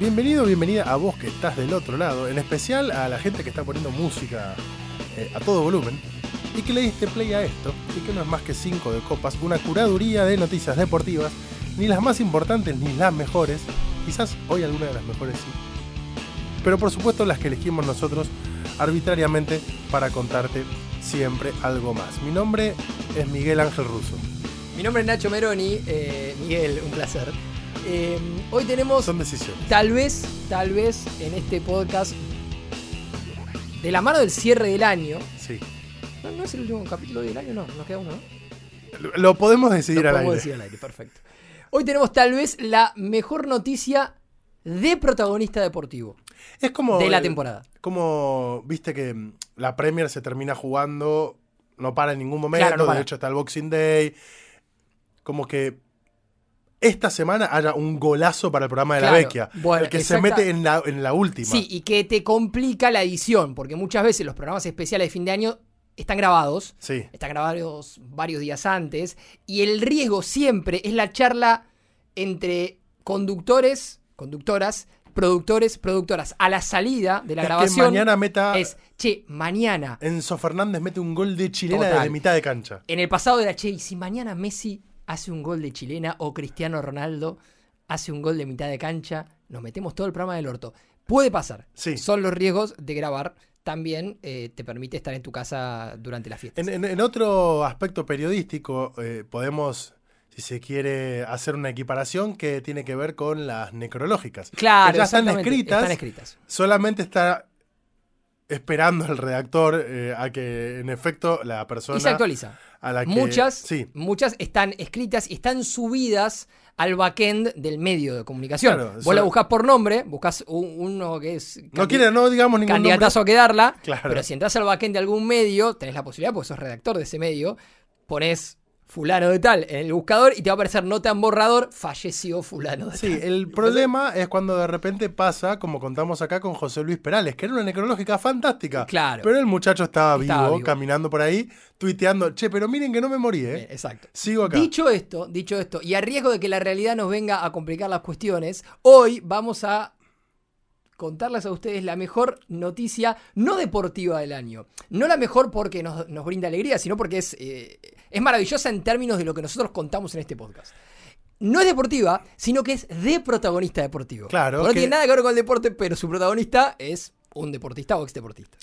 Bienvenido, bienvenida a vos que estás del otro lado, en especial a la gente que está poniendo música eh, a todo volumen y que le diste play a esto y que no es más que 5 de copas, una curaduría de noticias deportivas, ni las más importantes ni las mejores, quizás hoy alguna de las mejores sí, pero por supuesto las que elegimos nosotros arbitrariamente para contarte siempre algo más. Mi nombre es Miguel Ángel Russo. Mi nombre es Nacho Meroni. Eh, Miguel, un placer. Eh, hoy tenemos, Son decisiones. tal vez, tal vez en este podcast, de la mano del cierre del año. Sí. No, no es el último capítulo del año, no, nos queda uno, ¿no? Lo- podemos decidir Lo al podemos aire. decir al aire, perfecto. Hoy tenemos tal vez la mejor noticia de protagonista deportivo Es como de la temporada. Como, viste que mm, la Premier se termina jugando, no para en ningún momento, Claro, no para. de hecho está el Boxing Day. Como que esta semana haya un golazo para el programa de la Vecchia. bueno, el que se mete en la, en la última. Sí, y que te complica la edición, porque muchas veces los programas especiales de fin de año están grabados. Sí. están grabados varios días antes, y el riesgo siempre es la charla entre conductores, conductoras, productores, productoras. A la salida de la Es que grabación mañana meta. es, che, mañana. Enzo Fernández mete un gol de chilena desde mitad de cancha. En el pasado era, che, y si mañana Messi hace un gol de chilena o Cristiano Ronaldo hace un gol de mitad de cancha, nos metemos todo el programa del orto. Puede pasar. Sí. Son los riesgos de grabar. También eh, te permite estar en tu casa durante la fiesta. En, en- en otro aspecto periodístico, eh, podemos, si se quiere, hacer una equiparación que tiene que ver con las necrológicas. Claro, que ya están exactamente, escritas. Están escritas. solamente está esperando el redactor eh, a que en efecto la persona Y se actualiza. A la que Muchas, sí muchas están escritas y están subidas al backend del medio de comunicación. Claro, Vos la buscás por nombre, buscás un- uno que es no quiere no digamos ningún nombre. candidatazo a quedarla, Claro. pero si entras al backend de algún medio, tenés la posibilidad, porque sos redactor de ese medio, ponés fulano de tal en el buscador y te va a aparecer nota en borrador, falleció fulano de Sí, tal. el problema es cuando de repente pasa, como contamos acá con José Luis Perales, que era una necrológica fantástica. Claro. Pero el muchacho estaba, Estaba vivo, vivo. caminando por ahí, tuiteando, che, pero miren que no me morí, ¿eh? Eh, Exacto. Sigo acá. Dicho esto, dicho esto, y a riesgo de que la realidad nos venga a complicar las cuestiones, hoy vamos a contarles a ustedes la mejor noticia no deportiva del año. No la mejor porque nos, nos brinda alegría, sino porque es, eh, es maravillosa en términos de lo que nosotros contamos en este podcast. No es deportiva, sino que es de protagonista deportivo. Claro, Porque No que- tiene nada que ver con el deporte, pero su protagonista es un deportista o ex deportista.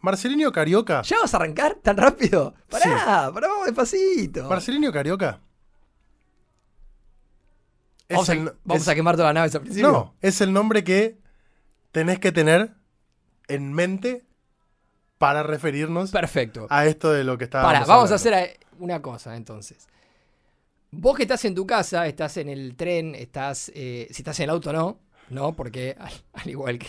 Marcelinho Carioca. ¿Ya vas a arrancar tan rápido? Pará, pará, vamos despacito. Marcelinho Carioca. Vamos, a, vamos es- a quemar todas las naves al principio. No, es el nombre que tenés que tener en mente para referirnos Perfecto. a esto de lo que está. Pará, vamos a hacer una cosa entonces. Vos que estás en tu casa, estás en el tren, estás. eh, si estás en el auto, no. No, porque al, al igual que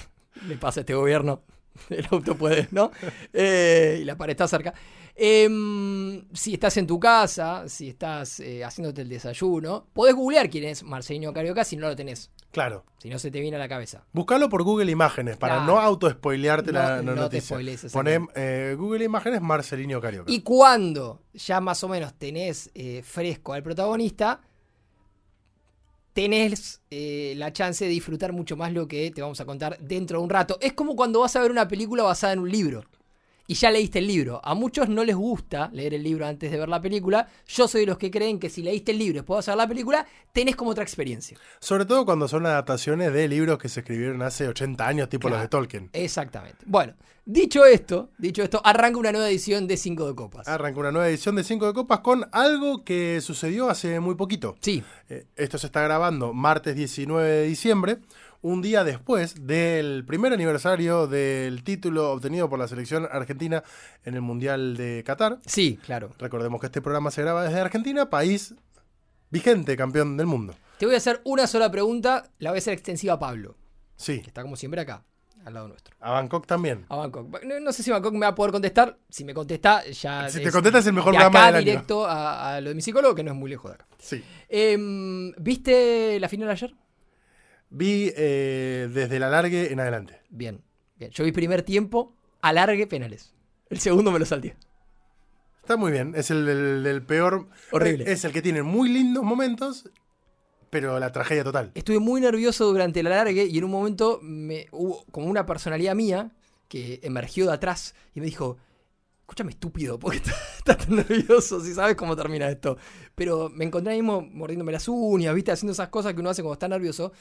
le pasa a este gobierno, el auto puede, ¿no? Eh, y la pared está cerca. Em, si estás en tu casa, si estás eh, haciéndote el desayuno, podés googlear quién es Marcelino Carioca si no lo tenés. Claro. Si no se te viene a la cabeza. Buscalo por Google Imágenes para Claro. no auto-spoilearte la, la No- no te noticia. spoilees, Poné eh, Google Imágenes Marcelinho Carioca. Y cuando ya más o menos tenés fresco al protagonista, tenés eh, la chance de disfrutar mucho más lo que te vamos a contar dentro de un rato. Es como cuando vas a ver una película basada en un libro. Y ya leíste el libro. A muchos no les gusta leer el libro antes de ver la película. Yo soy de los que creen que si leíste el libro y después vas a ver la película, tenés como otra experiencia. Sobre todo cuando son adaptaciones de libros que se escribieron hace 80 años, tipo los de Tolkien. Exactamente. Bueno, dicho esto, dicho esto, arranca una nueva edición de 5 de Copas. Arranca una nueva edición de 5 de Copas con algo que sucedió hace muy poquito. Sí, Eh, esto se está grabando martes 19 de diciembre, un día después del primer aniversario del título obtenido por la selección argentina en el Mundial de Qatar. sí, claro. Recordemos que este programa se graba desde Argentina, país vigente campeón del mundo. Te voy a hacer una sola pregunta, la voy a hacer extensiva a Pablo, Sí, que está como siempre acá, al lado nuestro. a Bangkok también. A Bangkok. No, no sé si Bangkok me va a poder contestar. Si me contesta, ya. Si te contesta es el mejor de programa acá del año. directo a, a lo de mi psicólogo, que no es muy lejos de acá. Sí. Em, ¿Viste la final ayer? Vi eh, desde el alargue en adelante. Bien, bien. Yo vi primer tiempo, alargue penales. El segundo me lo salté. Está muy bien. Es el del, peor. Horrible. Es el que tiene muy lindos momentos, pero la tragedia total. Estuve muy nervioso durante el alargue y en un momento me hubo como una personalidad mía que emergió de atrás y me dijo, escúchame estúpido, ¿por qué estás tan nervioso si sabes cómo termina esto? Pero me encontré ahí mismo mordiéndome las uñas, viste, haciendo esas cosas que uno hace cuando está nervioso.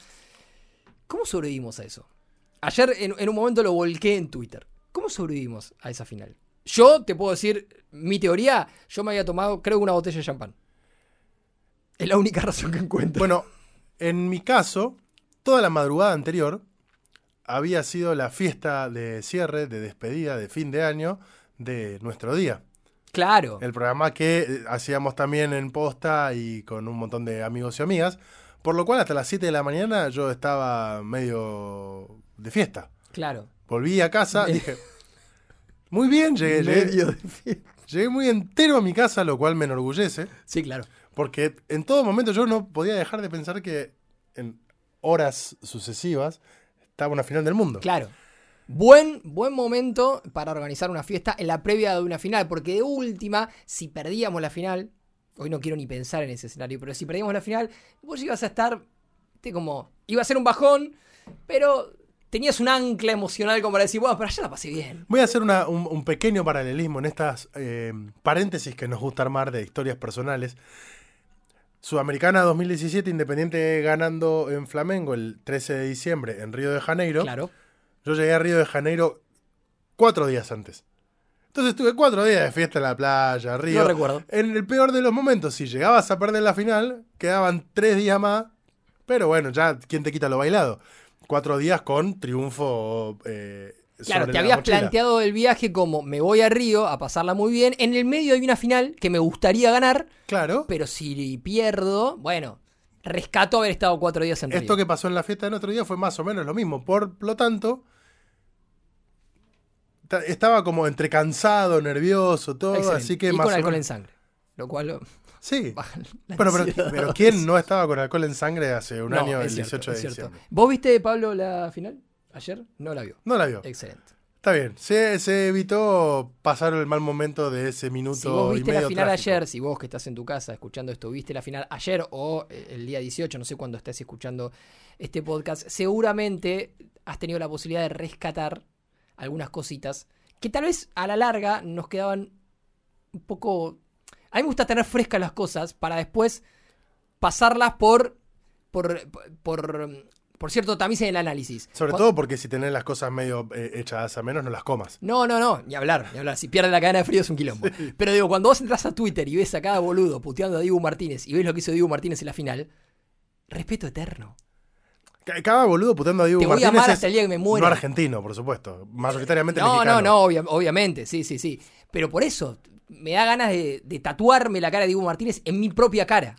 ¿Cómo sobrevivimos a eso? Ayer en, en un momento lo volqué en Twitter. ¿Cómo sobrevivimos a esa final? Yo te puedo decir, mi teoría, yo me había tomado, creo que una botella de champán. Es la única razón que encuentro. Bueno, en mi caso, toda la madrugada anterior había sido la fiesta de cierre, de despedida, de fin de año de nuestro día. claro. El programa que eh, hacíamos también en posta y con un montón de amigos y amigas. Por lo cual hasta las 7 de la mañana yo estaba medio de fiesta. Claro. Volví a casa, dije, muy bien, llegué, llegué, Medio de fiesta. llegué muy entero a mi casa, lo cual me enorgullece. Sí, claro. Porque en todo momento yo no podía dejar de pensar que en horas sucesivas estaba una final del mundo. Claro. Buen, buen momento para organizar una fiesta en la previa de una final, porque de última, si perdíamos la final, hoy no quiero ni pensar en ese escenario, pero si perdíamos la final, vos ibas a estar, como, iba a ser un bajón, pero tenías un ancla emocional como para decir, bueno, pero allá la pasé bien. Voy a hacer una- un, un pequeño paralelismo en estas eh, paréntesis que nos gusta armar de historias personales. Sudamericana 2017, Independiente ganando en Flamengo el 13 de diciembre en Río de Janeiro. Claro. Yo llegué a Río de Janeiro cuatro días antes. Entonces tuve cuatro días de fiesta en la playa, Río. No recuerdo. En el peor de los momentos, si llegabas a perder la final, quedaban tres días más. Pero bueno, ya, ¿quién te quita lo bailado? Cuatro días con triunfo. eh, Claro, sobre te habías mochila. planteado el viaje como me voy a Río a pasarla muy bien. En el medio hay una final que me gustaría ganar, Claro. pero si pierdo, bueno, rescato haber estado cuatro días en Río. Esto que pasó en la fiesta de otro día fue más o menos lo mismo. Por lo tanto, ta- estaba como entre cansado, nervioso, todo. Excelente. Así que y más con alcohol en spero Lo cual Sí. la pero, ansiedad. pero ¿quién no estaba con alcohol en sangre hace un No, año, el cierto, 18 de diciembre? ¿Vos viste, Pablo, la final? ¿Ayer? No la vio. No la vio. Excelente. Está bien. Se, se evitó pasar el mal momento de ese minuto Si vos y viste la medio final trágico. ayer, si vos que estás en tu casa escuchando esto, viste la final ayer o eh, el día 18, no sé cuándo estés escuchando este podcast, seguramente has tenido la posibilidad de rescatar algunas cositas que tal vez a la larga nos quedaban un poco... A mí me gusta tener frescas las cosas para después pasarlas por... por, por, por cierto tamiz en el análisis. Sobre todo porque si tenés las cosas medio eh, echadas a menos, no las comas. no, no, no, ni hablar, ni hablar. Si pierde la cadena de frío es un quilombo. Pero digo, cuando vos entras a Twitter y ves a cada boludo puteando a Diego Martínez y ves lo que hizo Diego Martínez en la final, respeto eterno. Ca- Cada boludo puteando a Diego Te voy a Martínez amar es hasta el día que me muera. no argentino, por supuesto. Mayoritariamente No, mexicano. no, no, obvia- obviamente, sí, sí, sí. Pero por eso me da ganas de, de tatuarme la cara de Diego Martínez en mi propia cara.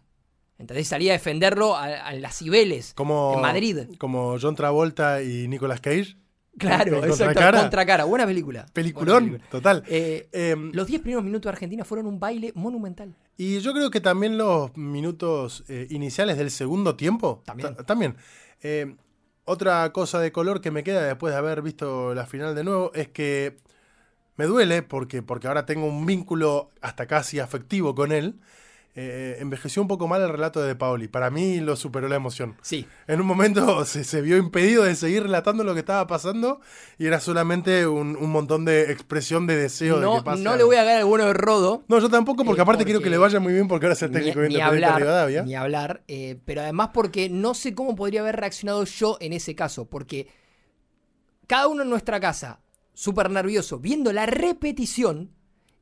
Entonces salía a defenderlo a, a las Cibeles, Como, en Madrid. Como John Travolta y Nicolas Cage. Claro, en exacto, Contracara. Contracara. Buena película. Buena Peliculón, película. total. Eh, Em, los 10 primeros minutos de Argentina fueron un baile monumental. Y yo creo que también los minutos eh, iniciales del segundo tiempo. También. ta- también. Eh, otra cosa de color que me queda después de haber visto la final de nuevo es que me duele porque, porque ahora tengo un vínculo hasta casi afectivo con él. Eh, envejeció un poco mal el relato de De Paoli. Para mí lo superó la emoción. Sí, En un momento se, se vio impedido de seguir relatando lo que estaba pasando y era solamente un, un montón de expresión de deseo de no, que pase. no le voy a ganar al bueno de Rodo. No, yo tampoco, porque Eh, aparte quiero que le vaya muy bien porque ahora es el Ni, técnico ni de hablar, Rivadavia. ni hablar, eh, pero además porque no sé cómo podría haber reaccionado yo en ese caso, porque cada uno en nuestra casa, súper nervioso, viendo la repetición,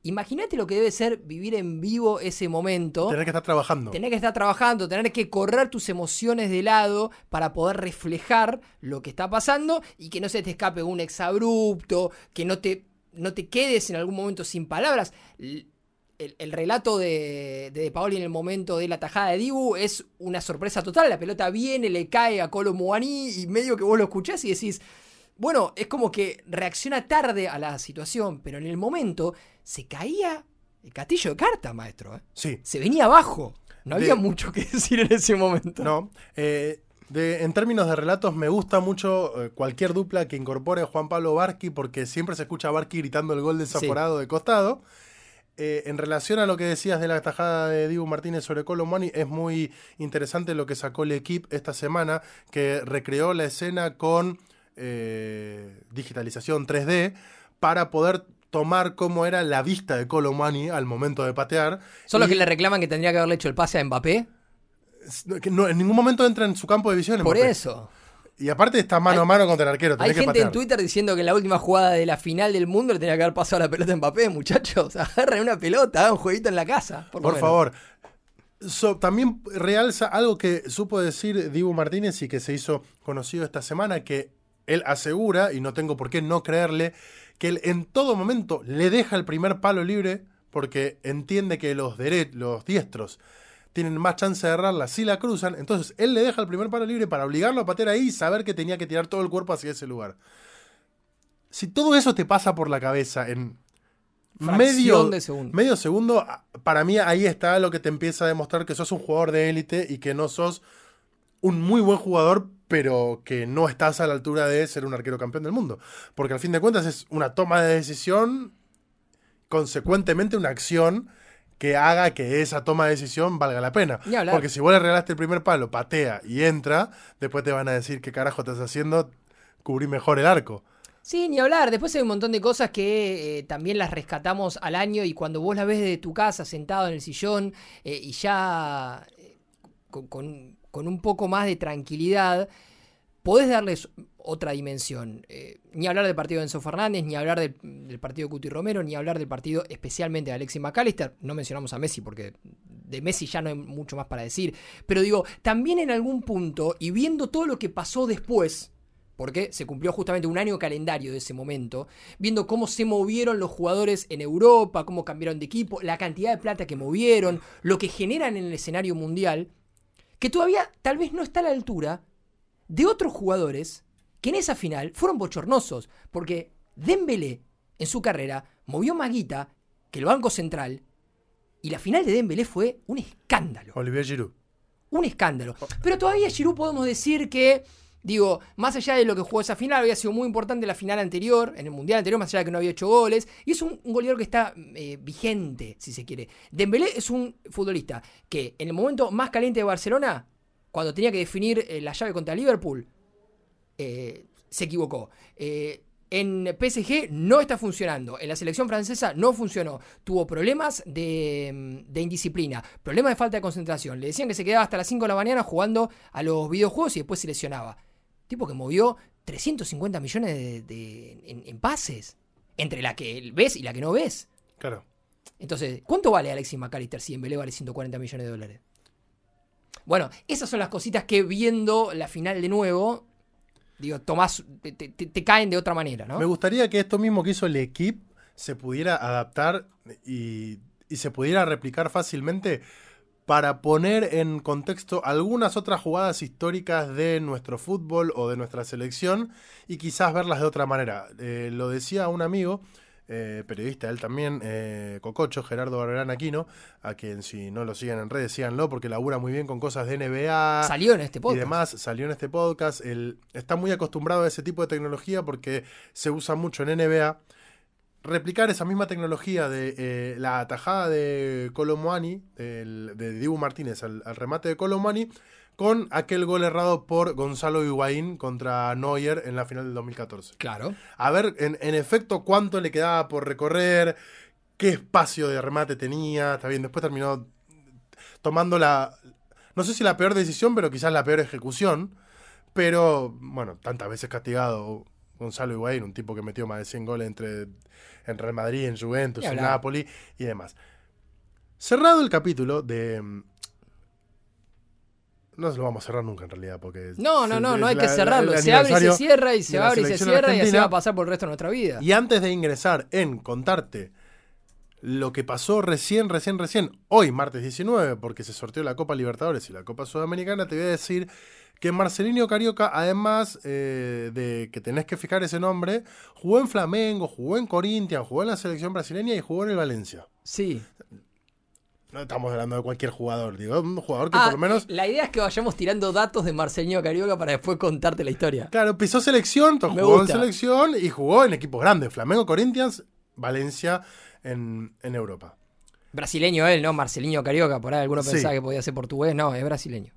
imagínate lo que debe ser vivir en vivo ese momento. Tener que estar trabajando. Tener que estar trabajando, tener que correr tus emociones de lado para poder reflejar lo que está pasando y que no se te escape un exabrupto, que no te, no te quedes en algún momento sin palabras. El relato de, de, De Paoli en el momento de la tajada de Dibu es una sorpresa total. La pelota viene, le cae a Colo Muani y medio que vos lo escuchás y decís, bueno, es como que reacciona tarde a la situación, pero en el momento se caía el castillo de cartas, maestro. ¿eh? Sí. se venía abajo. No De- había mucho que decir en ese momento. No. eh, de- en términos de relatos, me gusta mucho eh, cualquier dupla que incorpore a Juan Pablo Barqui porque siempre se escucha a Barqui gritando el gol desaforado de costado. eh, en relación a lo que decías de la tajada de Dibu Martínez sobre Colomani, es muy interesante lo que sacó el equipo esta semana, que recreó la escena con eh, digitalización 3D para poder tomar cómo era la vista de Colomani al momento de patear. ¿Son los Y que le reclaman que tendría que haberle hecho el pase a Mbappé? que no- en ningún momento entra en su campo de visión. Por Mbappé. eso. Y aparte está mano Hay- a mano contra el arquero. Hay que gente en. Twitter diciendo que en la última jugada de la final del mundo le tenía que haber pasado la pelota a Mbappé, muchachos. Agarren una pelota, hagan un jueguito en la casa. Por, favor. So, también realza algo que supo decir Dibu Martínez y que se hizo conocido esta semana, que él asegura, y no tengo por qué no creerle, que él en todo momento le deja el primer palo libre porque entiende que los, los diestros tienen más chance de errarla si la cruzan. Entonces él le deja el primer palo libre para obligarlo a patear ahí y saber que tenía que tirar todo el cuerpo hacia ese lugar. Si todo eso te pasa por la cabeza en medio, de segundo. medio segundo, para mí ahí está lo que te empieza a demostrar que sos un jugador de élite y que no sos un muy buen jugador, pero que no estás a la altura de ser un arquero campeón del mundo. Porque al fin de cuentas es una toma de decisión, consecuentemente una acción que haga que esa toma de decisión valga la pena. Porque si vos le regalaste el primer palo, patea y entra, después te van a decir qué carajo estás haciendo, cubrí mejor el arco. Sí, ni hablar. Después hay un montón de cosas que eh, también las rescatamos al año y cuando vos la ves desde tu casa sentado en el sillón eh, y ya eh, con, con- con un poco más de tranquilidad, podés darles otra dimensión. Eh, ni hablar del partido de Enzo Fernández, ni hablar del, del partido de Cuti Romero, ni hablar del partido especialmente de Alexis McAllister. No mencionamos a Messi porque de Messi ya no hay mucho más para decir. Pero digo, también en algún punto, y viendo todo lo que pasó después, porque se cumplió justamente un año calendario de ese momento, viendo cómo se movieron los jugadores en Europa, cómo cambiaron de equipo, la cantidad de plata que movieron, lo que generan en el escenario mundial, que todavía tal vez no está a la altura de otros jugadores que en esa final fueron bochornosos, porque Dembélé en su carrera movió más guita que el Banco Central y la final de Dembélé fue un escándalo Olivier Giroud. un escándalo. Pero todavía Giroud podemos decir que, digo, más allá de lo que jugó esa final, había sido muy importante la final anterior, en el Mundial anterior, más allá de que no había hecho goles, y es un, goleador que está eh, vigente, si se quiere. Dembélé es un futbolista que en el momento más caliente de Barcelona, cuando tenía que definir eh, la llave contra Liverpool, eh, se equivocó. En PSG no está funcionando. En la selección francesa no funcionó. Tuvo problemas de, mm, de indisciplina, problemas de falta de concentración. Le decían que se quedaba hasta las 5 de la mañana jugando a los videojuegos y después se lesionaba. Tipo que movió 350 millones de, de- en, en pases. Entre la que ves y la que no ves. Claro. Entonces, ¿cuánto vale Alexis McAllister si Dembélé vale 140 millones de dólares? Bueno, esas son las cositas que viendo la final de nuevo, digo, tomás, te, te- te caen de otra manera, ¿no? Me gustaría que esto mismo que hizo el equipo se pudiera adaptar y, y se pudiera replicar fácilmente para poner en contexto algunas otras jugadas históricas de nuestro fútbol o de nuestra selección y quizás verlas de otra manera. Eh, lo decía un amigo, eh, periodista, él también, eh, Cococho, Gerardo Barberán Aquino, a quien si no lo siguen en redes, síganlo porque labura muy bien con cosas de NBA Salió en este y podcast. demás, salió en este podcast. Él está muy acostumbrado a ese tipo de tecnología porque se usa mucho en NBA. Replicar esa misma tecnología de eh, la atajada de Colomuani, de Dibu Martínez al, al remate de Colomuani, con aquel gol errado por Gonzalo Higuaín contra Neuer en la final del 2014. Claro. A ver, en, en efecto, cuánto le quedaba por recorrer, qué espacio de remate tenía. Está bien, después terminó tomando la. No sé si la peor decisión, pero quizás la peor ejecución. Pero, bueno, tantas veces castigado Gonzalo Higuaín, un tipo que metió más de 100 goles entre en Real Madrid, en Juventus, en. Napoli y demás. Cerrado el capítulo de. mm, No se lo vamos a cerrar nunca en realidad, porque. No, no, no, no hay que la- cerrarlo. Se abre y se cierra y se abre y se cierra y así va a pasar por el resto de nuestra vida. Y antes de ingresar en contarte lo que pasó recién, recién, recién, hoy, martes 19, porque se sorteó la Copa Libertadores y la Copa Sudamericana, te voy a decir que Marcelinho Carioca, además eh, de que tenés que fijar ese nombre, jugó en Flamengo, jugó en Corinthians, jugó en la selección brasileña y jugó en el Valencia. Sí. No estamos hablando de cualquier jugador, digo, un jugador que Ah, por lo menos... La idea es que vayamos tirando datos de Marcelinho Carioca para después contarte la historia. Claro, pisó selección, Me jugó gusta. en selección y jugó en equipos grandes, Flamengo, Corinthians, Valencia en, en Europa. Brasileño él, ¿no? Marcelinho Carioca, por ahí alguno Sí. pensaba que podía ser portugués. No, es brasileño.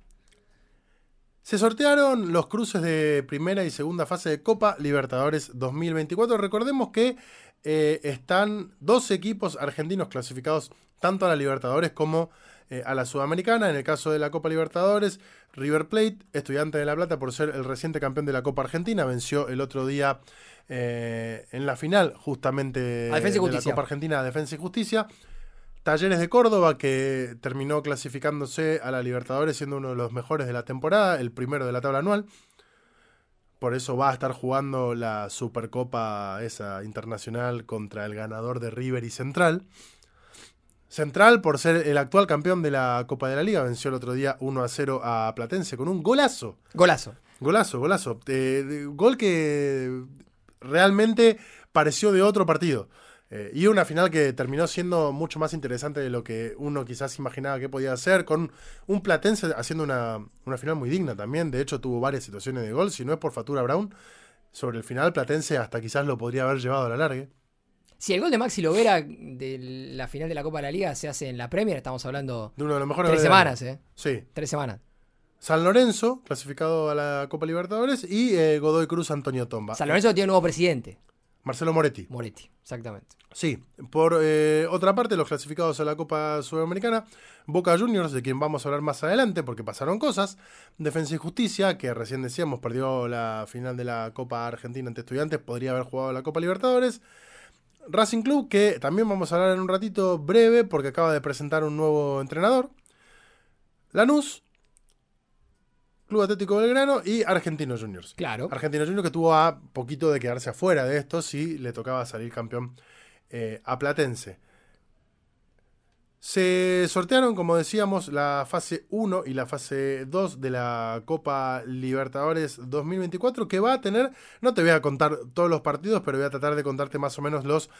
Se sortearon los cruces de primera y segunda fase de Copa Libertadores 2024. Recordemos que eh, están dos equipos argentinos clasificados tanto a la Libertadores como eh, a la Sudamericana. En el caso de la Copa Libertadores, River Plate, estudiante de La Plata por ser el reciente campeón de la Copa Argentina, venció el otro día eh, en la final justamente de la. Copa Argentina a Defensa y Justicia. Talleres de Córdoba, que terminó clasificándose a la Libertadores siendo uno de los mejores de la temporada, el primero de la tabla anual. Por eso va a estar jugando la Supercopa esa internacional contra el ganador de River y Central. Central, por ser el actual campeón de la Copa de la Liga, venció el otro día 1 a 0 a Platense con un golazo. Golazo. Golazo, golazo. Eh, gol que realmente pareció de otro partido. Eh, y una final que terminó siendo mucho más interesante de lo que uno quizás imaginaba que podía ser, con un Platense haciendo una, una final muy digna también. De hecho, tuvo varias situaciones de gol. Si no es por Fatura Brown, sobre el final Platense hasta quizás lo podría haber llevado a la larga. Si el gol de Maxi Lovera de la final de la Copa de la Liga se hace en la Premier, estamos hablando De uno de los mejores tres semanas, ¿eh? Sí. Tres semanas. San Lorenzo, clasificado a la Copa Libertadores, y eh, Godoy Cruz Antonio Tomba. San Lorenzo tiene un nuevo presidente, Marcelo Moretti. Moretti, exactamente. Sí, por eh, otra parte, los clasificados a la Copa Sudamericana, Boca Juniors, de quien vamos a hablar más adelante porque pasaron cosas, Defensa y Justicia, que recién decíamos perdió la final de la Copa Argentina ante Estudiantes, podría haber jugado la Copa Libertadores. Racing Club, que también vamos a hablar en un ratito breve porque acaba de presentar un nuevo entrenador. Lanús, Club Atlético Belgrano y Argentinos Juniors. Claro. Argentino Juniors que tuvo a poquito de quedarse afuera de esto si le tocaba salir campeón eh, a Platense. Se sortearon, como decíamos, la fase 1 y la fase 2 de la Copa Libertadores 2024, que va a tener, no te voy a contar todos los partidos, pero voy a tratar de contarte más o menos los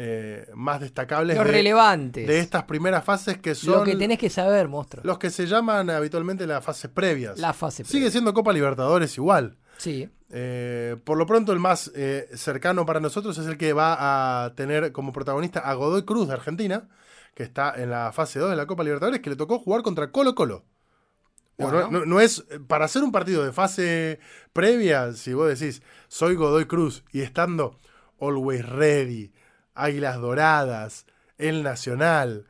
eh, más destacables Los de, relevantes. de estas primeras fases que son Lo que tenés que saber, monstruo. los que se llaman habitualmente las fases previas. La fase. Sigue siendo Copa Libertadores igual. Sí. Eh, por lo pronto, el más eh, cercano para nosotros es el que va a tener como protagonista a Godoy Cruz de Argentina, que está en la fase 2 de la Copa Libertadores, que le tocó jugar contra Colo Colo. Bueno, Bueno. no, no es para hacer un partido de fase previa, si vos decís, soy Godoy Cruz y estando Always Ready, Águilas Doradas, El Nacional,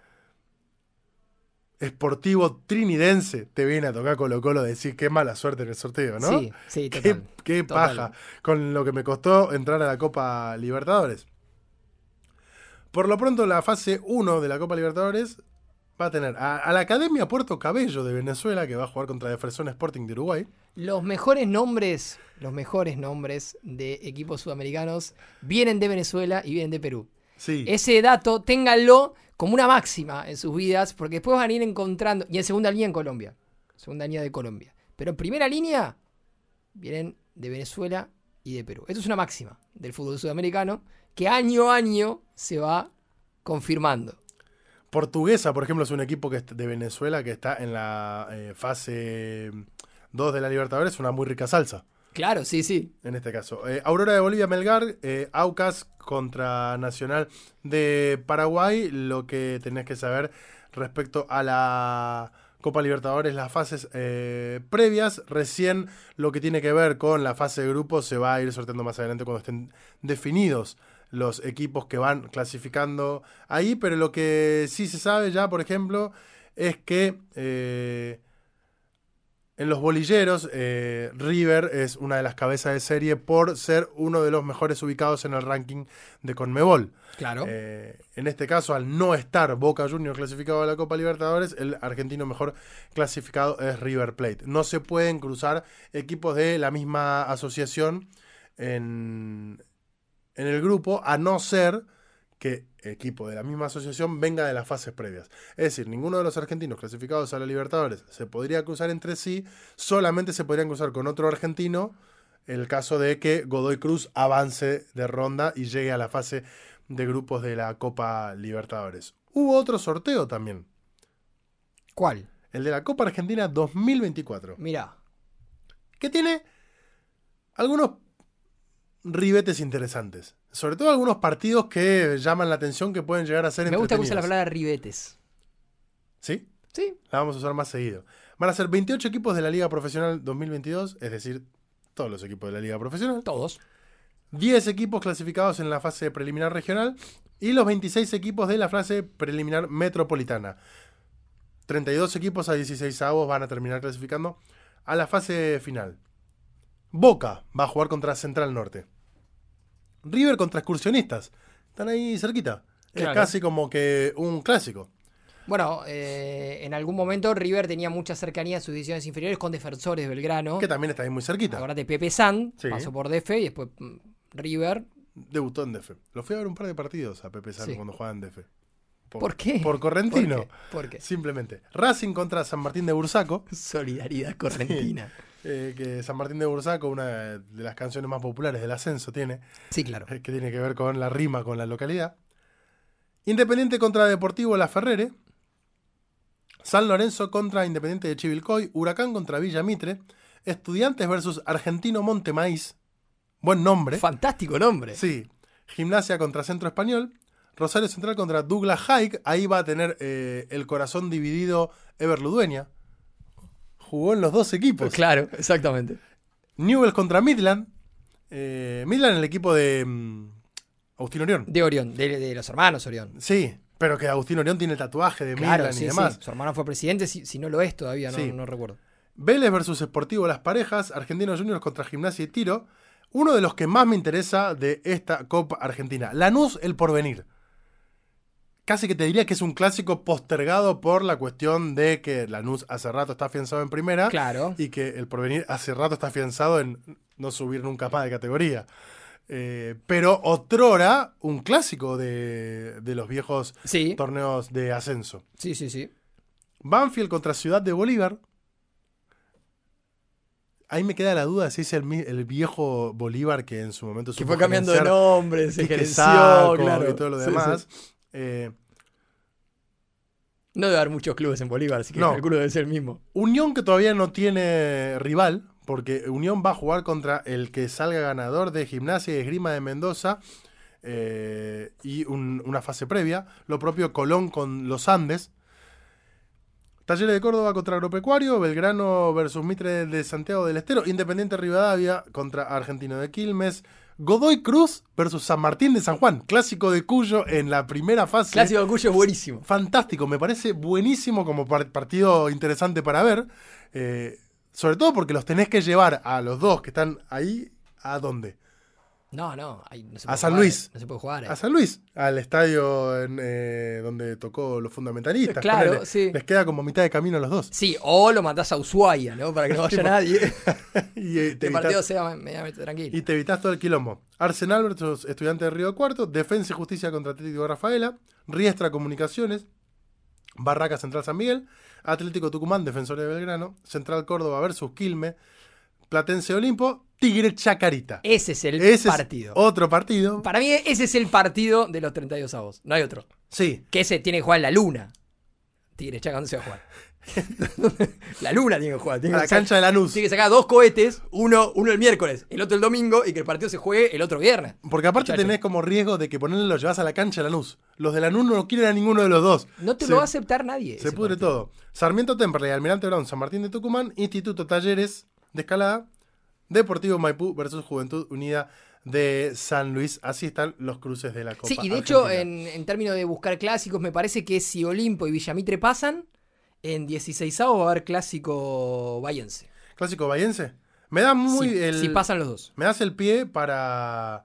Esportivo Trinidense, te viene a tocar Colo Colo decir qué mala suerte en el sorteo, ¿no? Sí, sí, Qué, total. qué Total. paja con lo que me costó entrar a la Copa Libertadores. Por lo pronto, la fase 1 de la Copa Libertadores va a tener a, a la Academia Puerto Cabello de Venezuela, que va a jugar contra Defensor Sporting de Uruguay. Los mejores nombres, los mejores nombres de equipos sudamericanos vienen de Venezuela y vienen de Perú. Sí, Ese dato, ténganlo como una máxima en sus vidas, porque después van a ir encontrando. Y en segunda línea en Colombia. Segunda línea de Colombia. Pero en primera línea vienen de Venezuela y de Perú. Esto es una máxima del fútbol sudamericano que año a año se va confirmando. Portuguesa, por ejemplo, es un equipo que de Venezuela que está en la eh, fase 2 de la Libertadores, una muy rica salsa. Claro, sí, sí. en este caso. Eh, Aurora de Bolivia Melgar, eh, Aucas contra Nacional de Paraguay. Lo que tenés que saber respecto a la Copa Libertadores, las fases eh, previas. Recién lo que tiene que ver con la fase de grupos se va a ir sorteando más adelante cuando estén definidos los equipos que van clasificando ahí. Pero lo que sí se sabe ya, por ejemplo, es que... en los bolilleros, eh, River es una de las cabezas de serie por ser uno de los mejores ubicados en el ranking de Conmebol. Claro. Eh, en este caso, al no estar Boca Juniors clasificado a la Copa Libertadores, el argentino mejor clasificado es River Plate. No se pueden cruzar equipos de la misma asociación en, en el grupo, a no ser que equipo de la misma asociación venga de las fases previas. Es decir, ninguno de los argentinos clasificados a la Libertadores se podría cruzar entre sí, solamente se podrían cruzar con otro argentino el caso de que Godoy Cruz avance de ronda y llegue a la fase de grupos de la Copa Libertadores. Hubo otro sorteo también, ¿Cuál? el de la Copa Argentina 2024, Mirá. que tiene algunos ribetes interesantes. Sobre todo algunos partidos que llaman la atención que pueden llegar a ser Me gusta que la palabra ribetes. ¿Sí? Sí, La vamos a usar más seguido. Van a ser 28 equipos de la Liga Profesional 2022, es decir, todos los equipos de la Liga Profesional. todos. 10 equipos clasificados en la fase preliminar regional y los 26 equipos de la fase preliminar metropolitana. 32 equipos a 16 avos van a terminar clasificando a la fase final. Boca va a jugar contra Central Norte. River contra Excursionistas. Están ahí cerquita. Claro. Es casi como que un clásico. Bueno, eh, en algún momento River tenía mucha cercanía en sus divisiones inferiores con defensores de Belgrano. Que también está ahí muy cerquita. Acordate, Pepe San Sí. pasó por DF y después mm, River. Debutó en DF. Lo fui a ver un par de partidos a Pepe San Sí. cuando jugaba en DF. ¿Por qué? Por Correntino. ¿Por qué? ¿Por qué? Simplemente. Racing contra San Martín de Bursaco. Solidaridad correntina. Eh, que San Martín de Bursaco, una de las canciones más populares del ascenso, tiene, Sí, claro. eh, que tiene que ver con la rima con la localidad. Independiente contra Deportivo La Ferrere. San Lorenzo contra Independiente de Chivilcoy. Huracán contra Villa Mitre. Estudiantes versus Argentino Montemaíz. Buen nombre. Fantástico nombre. Sí. Gimnasia contra Centro Español. Rosario Central contra Douglas Haig. Ahí va a tener eh, el corazón dividido Ever Ludueña. Jugó en los dos equipos. Claro, exactamente. Newell's contra Midland. Eh, Midland el equipo de mm, Agustín Orión. De Orión, de, de los hermanos Orión. Sí, pero que Agustín Orión tiene tatuaje de Claro, Midland sí, y demás. sí. Su hermano fue presidente, si, si no lo es todavía, no, Sí. no recuerdo. Vélez versus Sportivo Las Parejas. Argentinos Juniors contra Gimnasia y Tiro. Uno de los que más me interesa de esta Copa Argentina. Lanús, el porvenir. Casi que te diría que es un clásico postergado por la cuestión de que Lanús hace rato está afianzado en primera. Claro. y que el porvenir hace rato está afianzado en no subir nunca más de categoría. Eh, pero otrora un clásico de, de los viejos Sí, torneos de ascenso. sí, sí, sí. Banfield contra Ciudad de Bolívar. Ahí me queda la duda si es el, viejo Bolívar que en su momento Que fue cambiando de nombre, se gerenció, claro. y todo lo Sí, demás. sí. Eh, No debe haber muchos clubes en Bolívar, así que No. calculo debe ser el mismo. Unión que todavía no tiene rival, porque Unión va a jugar contra el que salga ganador de Gimnasia y Esgrima de Mendoza eh, y un- una fase previa. Lo propio Colón con los Andes. Talleres de Córdoba contra Agropecuario, Belgrano versus Mitre de Santiago del Estero, Independiente Rivadavia contra Argentino de Quilmes, Godoy Cruz versus San Martín de San Juan, clásico de Cuyo en la primera fase. Clásico de Cuyo es buenísimo. Fantástico, me parece buenísimo como par- partido interesante para ver. eh, sobre todo porque los tenés que llevar a los dos que están ahí. ¿A dónde? No, no, no se A puede San jugar, Luis. No se puede jugar. eh. A San Luis, al estadio en, eh, donde tocó los fundamentalistas. Claro, ponele. sí. Les queda como mitad de camino a los dos. Sí, o lo mandás a Ushuaia, ¿no? Para que no vaya nadie. y, eh, te el partido sea medianamente tranquilo. y te evitas todo el quilombo. Arsenal versus Estudiantes de Río Cuarto, Defensa y Justicia contra Atlético de Rafaela, Riestra Comunicaciones, Barraca Central San Miguel, Atlético Tucumán, Defensor de Belgrano, Central Córdoba versus Quilme, Platense Olimpo, Tigre Chacarita. Ese es el Ese es partido. otro partido. Para mí, ese es el partido de los 32 avos. No hay otro. Sí, Que ese tiene que jugar en la luna. Tigre Chaca, ¿dónde se va a jugar? la luna tiene que jugar. Tiene a que la sacar- cancha de Lanús. Tiene que sacar dos cohetes, uno, uno el miércoles, el otro el domingo, y que el partido se juegue el otro viernes. Porque aparte Muchacho. tenés como riesgo de que ponerle lo llevas a la cancha de Lanús. Los de Lanús no quieren a ninguno de los dos. No te Se- lo va a aceptar nadie. Se pudre partido. todo. Sarmiento Temperley, Almirante Brown, San Martín de Tucumán, Instituto Talleres de Escalada, Deportivo Maipú versus Juventud Unida de San Luis. Así están los cruces de la Copa. Sí, y de hecho, en, en términos de buscar clásicos, me parece que si Olimpo y Villamitre pasan, en 16 va a haber clásico bayense. Clásico bayense. Me da muy. si, el, si pasan los dos. Me das el pie para.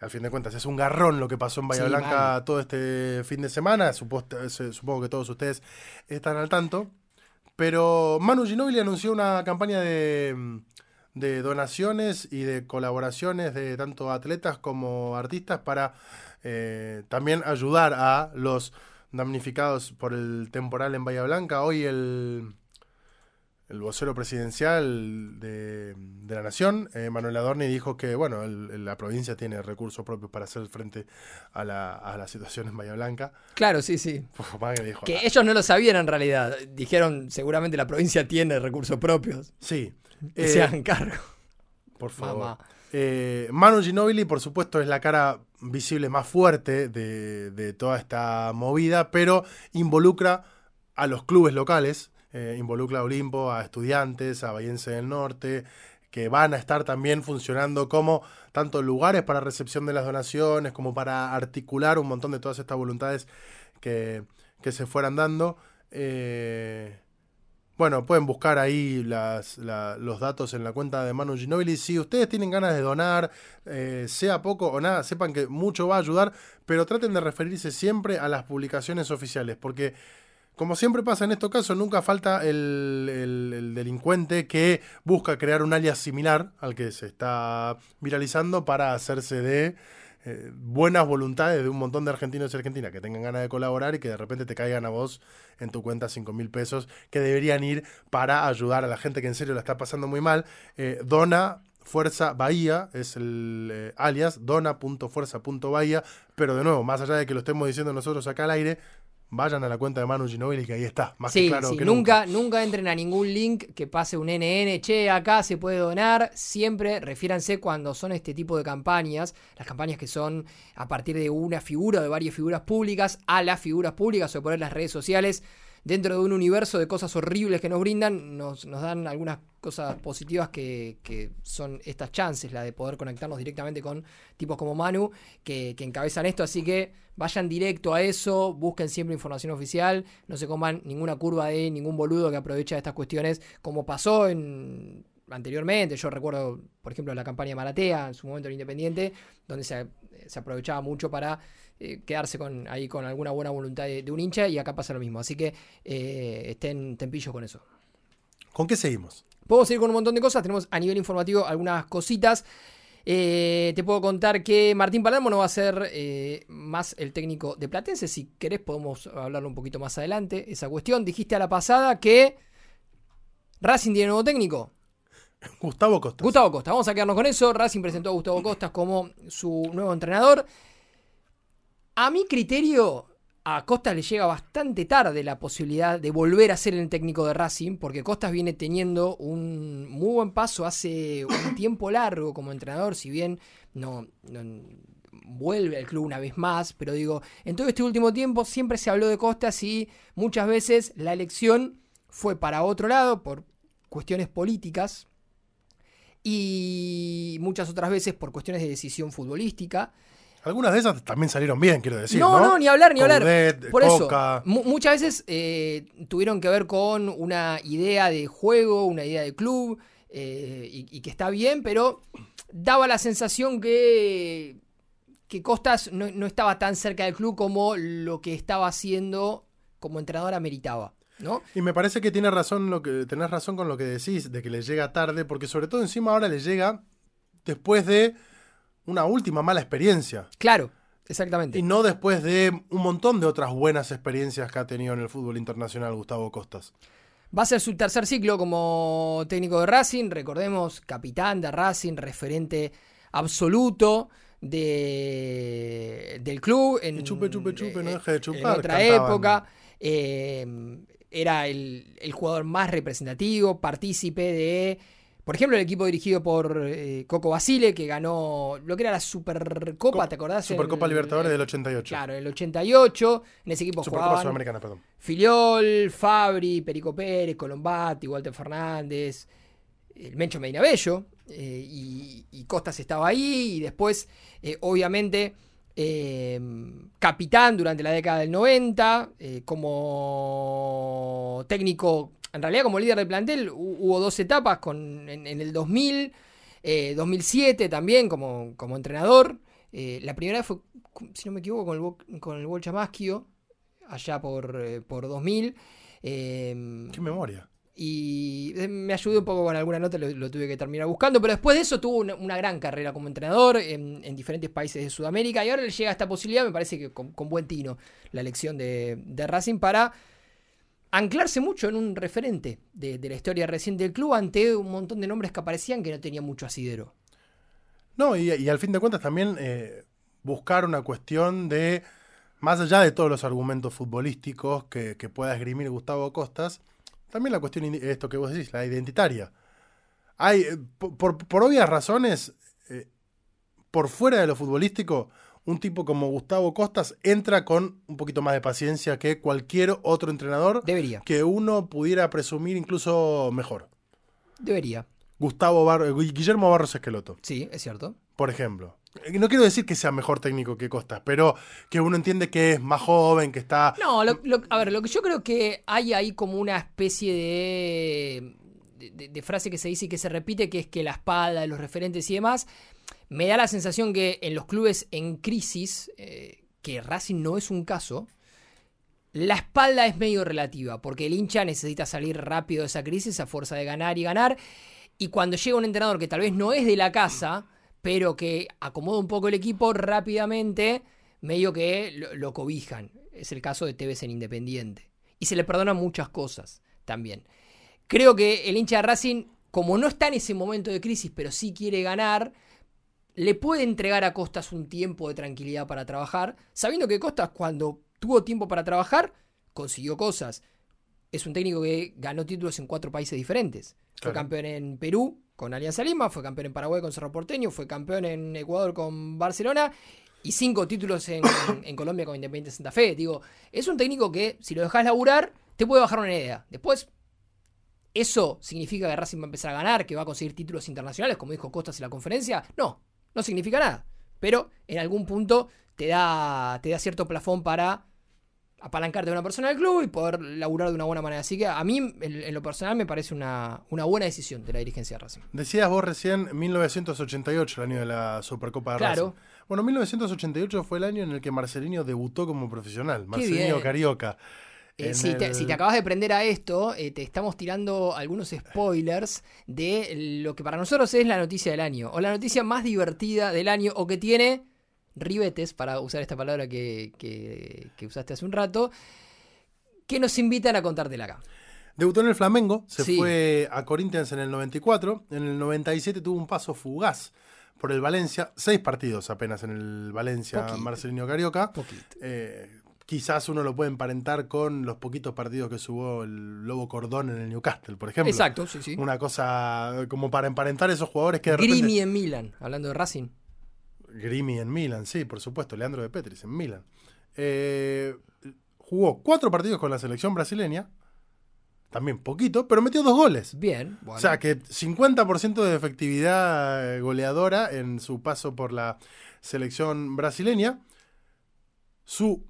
Al fin de cuentas, es un garrón lo que pasó en Bahía Sí, Blanca todo este fin de semana. Supuesto- se- supongo que todos ustedes están al tanto. Pero Manu Ginóbili anunció una campaña de, de donaciones y de colaboraciones de tanto atletas como artistas para eh, también ayudar a los damnificados por el temporal en Bahía Blanca. Hoy el, el vocero presidencial de, de la Nación, eh, Manuel Adorni, dijo que bueno, el- el- la provincia tiene recursos propios para hacer frente a la, a la situación en Bahía Blanca. Claro, sí, sí. Uf, dijo, Que "Ah, ellos no lo sabían en realidad. Dijeron, seguramente la provincia tiene recursos propios. sí, Que eh, se hagan cargo. por favor. Mamá. Eh, Manu Ginobili, por supuesto, es la cara visible más fuerte de, de toda esta movida, pero involucra a los clubes locales, eh, involucra a Olimpo, a estudiantes, a Bahiense del Norte, que van a estar también funcionando como tanto lugares para recepción de las donaciones, como para articular un montón de todas estas voluntades que, que se fueran dando. Eh, bueno, pueden buscar ahí los datos en la cuenta de Manu Ginobili. Si ustedes tienen ganas de donar, eh, sea poco o nada, sepan que mucho va a ayudar, pero traten de referirse siempre a las publicaciones oficiales, porque como siempre pasa en estos casos, nunca falta el, delincuente que busca crear un alias similar al que se está viralizando para hacerse de eh, buenas voluntades de un montón de argentinos y argentinas que tengan ganas de colaborar y que de repente te caigan a vos en tu cuenta 5 mil pesos que deberían ir para ayudar a la gente que en serio la está pasando muy mal. Eh, dona Fuerza Bahía es el eh, alias, dona.fuerza.bahía, pero de nuevo, más allá de que lo estemos diciendo nosotros acá al aire, vayan a la cuenta de Manu Ginobili que ahí está, más sí, claro sí. que nunca, nunca. entren a ningún link que pase un NN, che, acá se puede donar, siempre refiéranse cuando son este tipo de campañas, las campañas que son a partir de una figura o de varias figuras públicas, a las figuras públicas o poner las redes sociales, dentro de un universo de cosas horribles que nos brindan, nos, nos dan algunas cosas positivas que, que, son estas chances, la de poder conectarnos directamente con tipos como Manu, que, que, encabezan esto, así que vayan directo a eso, busquen siempre información oficial, no se coman ninguna curva de ningún boludo que aprovecha estas cuestiones, como pasó en anteriormente, yo recuerdo, por ejemplo, la campaña Maratea, en su momento en Independiente, donde se, se aprovechaba mucho para eh, quedarse con, ahí con alguna buena voluntad de, de, un hincha y acá pasa lo mismo. Así que eh, estén tempillos con eso. ¿Con qué seguimos? Podemos seguir con un montón de cosas. Tenemos a nivel informativo algunas cositas. Eh, te puedo contar que Martín Palermo no va a ser eh, más el técnico de Platense. Si querés, podemos hablarlo un poquito más adelante. Esa cuestión. Dijiste a la pasada que Racing tiene nuevo técnico. Gustavo Costas. Gustavo Costas. Vamos a quedarnos con eso. Racing presentó a Gustavo Costas como su nuevo entrenador. A mi criterio, a Costas le llega bastante tarde la posibilidad de volver a ser el técnico de Racing, porque Costas viene teniendo un muy buen paso hace un tiempo largo como entrenador, si bien no, vuelve al club una vez más, pero digo, en todo este último tiempo siempre se habló de Costas y muchas veces la elección fue para otro lado por cuestiones políticas y muchas otras veces por cuestiones de decisión futbolística. Algunas de esas también salieron bien, quiero decir. No, no, no ni hablar, ni hablar. Por Coca. eso, mu- muchas veces eh, tuvieron que ver con una idea de juego, una idea de club, eh, y, y que está bien, pero daba la sensación que, que Costas no, no estaba tan cerca del club como lo que estaba haciendo como entrenador ameritaba. ¿no? Y me parece que tiene razón lo que tenés razón con lo que decís de que le llega tarde, porque sobre todo encima ahora le llega después de una última mala experiencia Claro, exactamente. y no después de un montón de otras buenas experiencias que ha tenido en el fútbol internacional Gustavo Costas. Va a ser su tercer ciclo como técnico de Racing, recordemos, capitán de Racing, referente absoluto de, del club. En, Y chupe, chupe, chupe, no eh, deje de En chupar, otra cantaban. época. eh, era el, el jugador más representativo, partícipe de, por ejemplo, el equipo dirigido por eh, Coco Basile, que ganó lo que era la Supercopa, Cop- ¿te acordás? Supercopa el- Libertadores del 88. Claro, en el 88. En ese equipo Supercopa jugaban Sudamericana, perdón. Filiol, Fabri, Perico Pérez, Colombati, Walter Fernández, el Mencho Medina Bello, eh, y, y Costas estaba ahí, y después, eh, obviamente, eh, capitán durante la década del 90, eh, como técnico, en realidad como líder del plantel, hu- hubo dos etapas con, en, en el 2000, eh, 2007 también como, como entrenador. Eh, la primera fue, si no me equivoco, con el, con el Bolcha Maschio, allá por, eh, por 2000. eh, Qué memoria. y eh, me ayudé un poco con alguna nota, lo, lo tuve que terminar buscando, pero después de eso tuvo una, una gran carrera como entrenador en, en diferentes países de Sudamérica y ahora le llega esta posibilidad, me parece que con, con buen tino, la elección de, de Racing para anclarse mucho en un referente de, la historia reciente del club ante un montón de nombres que aparecían que no tenían mucho asidero. No, y, al fin de cuentas también eh, buscar una cuestión de, más allá de todos los argumentos futbolísticos que, pueda esgrimir Gustavo Costas, también la cuestión, esto que vos decís, la identitaria. Hay, eh, po- por, por obvias razones, eh, por fuera de lo futbolístico, un tipo como Gustavo Costas entra con un poquito más de paciencia que cualquier otro entrenador Debería, que uno pudiera presumir incluso mejor. debería. Gustavo Bar- Guillermo Barros Esqueloto, Sí, es cierto. por ejemplo. Eh, No quiero decir que sea mejor técnico que Costas, pero que uno entiende que es más joven, que está... No, lo- lo- a ver, lo que yo creo que hay ahí como una especie de, de, de frase que se dice y que se repite, que es que la espalda de los referentes y demás, me da la sensación que en los clubes en crisis, eh, que Racing no es un caso, la espalda es medio relativa, porque el hincha necesita salir rápido de esa crisis a fuerza de ganar y ganar, y cuando llega un entrenador que tal vez no es de la casa, pero que acomoda un poco el equipo rápidamente, medio que lo, lo cobijan. Es el caso de Tevez en Independiente. Y se le perdonan muchas cosas también. Creo que el hincha de Racing, como no está en ese momento de crisis, pero sí quiere ganar, le puede entregar a Costas un tiempo de tranquilidad para trabajar, sabiendo que Costas cuando tuvo tiempo para trabajar, consiguió cosas. Es un técnico que ganó títulos en cuatro países diferentes. Fue campeón en Perú con Alianza Lima, fue campeón en Paraguay con Cerro Porteño, fue campeón en Ecuador con Barcelona y cinco títulos en, en Colombia con Independiente Santa Fe. Digo, es un técnico que si lo dejas laburar, te puede bajar una idea. Después, ¿eso significa que Racing va a empezar a ganar, que va a conseguir títulos internacionales, como dijo Costas en la conferencia? No, no significa nada. Pero en algún punto te da, te da cierto plafón para apalancarte de una persona del club y poder laburar de una buena manera. Así que a mí, en, en lo personal, me parece una, una buena decisión de la dirigencia de Racing. Decías vos recién 1988, el año de la Supercopa de Claro. Racing. Bueno, 1988 fue el año en el que Marcelino debutó como profesional. Marcelino. Carioca. Eh, si, te, el- si te acabas de prender a esto, eh, te estamos tirando algunos spoilers de lo que para nosotros es la noticia del año, o la noticia más divertida del año, o que tiene ribetes, para usar esta palabra que, que- que usaste hace un rato, que nos invitan a contártela acá. Debutó en el Flamengo, se Sí. fue a Corinthians en el 94, en el 97 tuvo un paso fugaz por el Valencia, seis partidos apenas en el Valencia Poquito. Marcelino Carioca. Poquito. Eh, quizás uno lo puede emparentar con los poquitos partidos que subió el Lobo Cordón en el Newcastle, por ejemplo. Exacto, sí, sí. Una cosa como para emparentar esos jugadores que de repente- Grimi en Milan, hablando de Racing. Grimi en Milan, sí, por supuesto. Leandro de Petris en Milan. Eh, jugó cuatro partidos con la selección brasileña. También poquito, pero metió dos goles. Bien, bueno. O sea que 50% de efectividad eh, goleadora en su paso por la selección brasileña. Su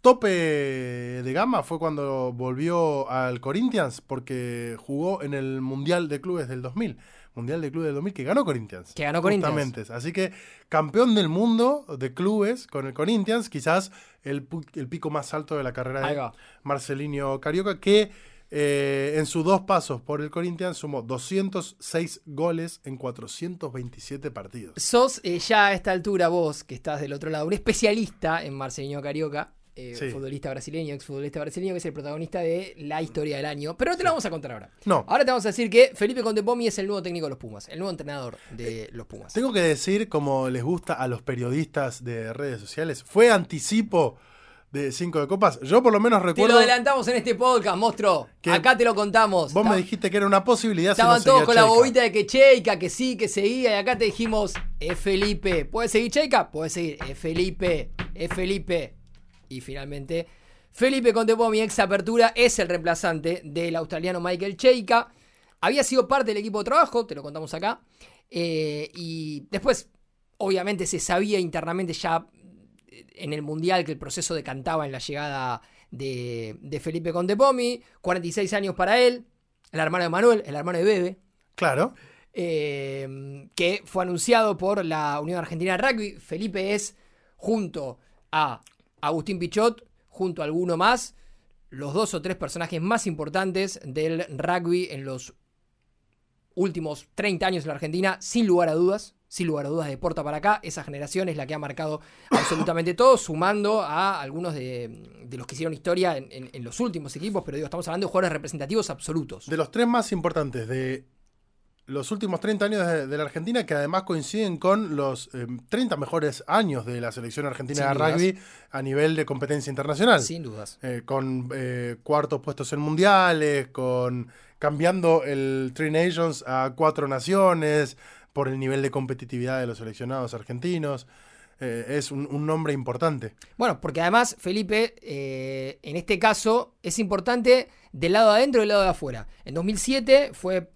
tope de gama fue cuando volvió al Corinthians porque jugó en el Mundial de Clubes del 2000. Mundial de Clubes del 2000 que ganó Corinthians. Que ganó Corinthians. Justamente. Así que campeón del mundo de clubes con el Corinthians, quizás el, pico más alto de la carrera de. Marcelinho Carioca, que eh, en sus dos pasos por el Corinthians sumó 206 goles en 427 partidos. Sos eh, ya a esta altura vos, que estás del otro lado, un especialista en Marcelinho Carioca, eh, Sí. futbolista brasileño, exfutbolista brasileño, que es el protagonista de la historia del año. Pero no te lo vamos a contar ahora. No, Ahora te vamos a decir que Felipe Contepomi es el nuevo técnico de los Pumas, el nuevo entrenador de los Pumas. tengo que decir, como les gusta a los periodistas de redes sociales, fue anticipo de 5 de copas. Yo por lo menos Te lo recuerdo, adelantamos en este podcast, monstruo. Que Acá te lo contamos. vos me dijiste que era una posibilidad. si Estaban no todos con la bobita de que Cheika, que sí, que seguía, y acá te dijimos, es Felipe. ¿Puedes seguir Cheika? Puedes seguir, es Felipe, es Felipe. Y finalmente, Felipe Contepomi, ex apertura, es el reemplazante del australiano Michael Cheika. Había sido parte del equipo de trabajo, te lo contamos acá. Eh, y después, obviamente, se sabía internamente ya en el Mundial que el proceso decantaba en la llegada de, de Felipe Contepomi. 46 años para él. El hermano de Manuel, el hermano de Bebe. Claro. eh, que fue anunciado por la Unión Argentina de Rugby. Felipe es, junto a Agustín Pichot, junto a alguno más, los dos o tres personajes más importantes del rugby en los últimos 30 años en la Argentina, sin lugar a dudas. Sin lugar a dudas, de Porta para acá, esa generación es la que ha marcado absolutamente todo, sumando a algunos de, los que hicieron historia en, en- en los últimos equipos, pero digo, estamos hablando de jugadores representativos absolutos. De los tres más importantes de los últimos 30 años de, de la Argentina, que además coinciden con los eh, 30 mejores años de la selección argentina Sin de dudas. rugby a nivel de competencia internacional. Sin dudas. Eh, con eh, cuartos puestos en mundiales, con cambiando el Three Nations a cuatro naciones, por el nivel de competitividad de los seleccionados argentinos. Eh, es un, un nombre importante. Bueno, porque además, Felipe, eh, en este caso, es importante del lado de adentro y del lado de afuera. En 2007 fue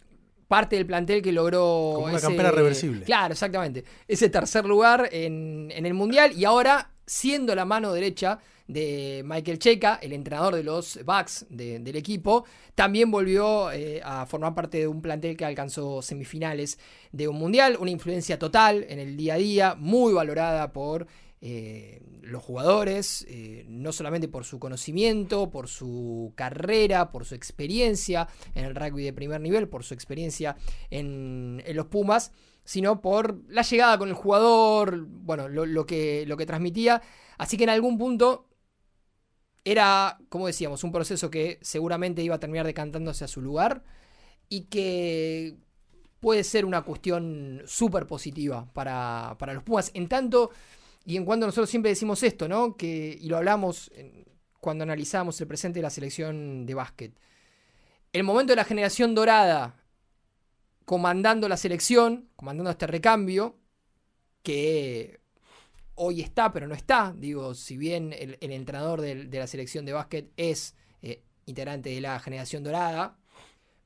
parte del plantel que logró. Como una ese- campera reversible. Claro, exactamente. Ese tercer lugar en, en el Mundial y ahora siendo la mano derecha de Michael Checa, el entrenador de los Bucks de- del equipo, también volvió eh, a formar parte de un plantel que alcanzó semifinales de un Mundial, una influencia total en el día a día, muy valorada por eh, los jugadores, eh, no solamente por su conocimiento, por su carrera, por su experiencia en el rugby de primer nivel, por su experiencia en, los Pumas, sino por la llegada con el jugador, bueno, lo, lo que, lo que transmitía. Así que en algún punto era, como decíamos, un proceso que seguramente iba a terminar decantándose a su lugar y que puede ser una cuestión súper positiva para, para los Pumas. En tanto y en cuanto nosotros siempre decimos esto, ¿no? Que, y lo hablamos cuando analizamos el presente de la selección de básquet. El momento de la generación dorada comandando la selección, comandando este recambio, que hoy está, pero no está. Digo, si bien el, entrenador de, la selección de básquet es eh, integrante de la generación dorada,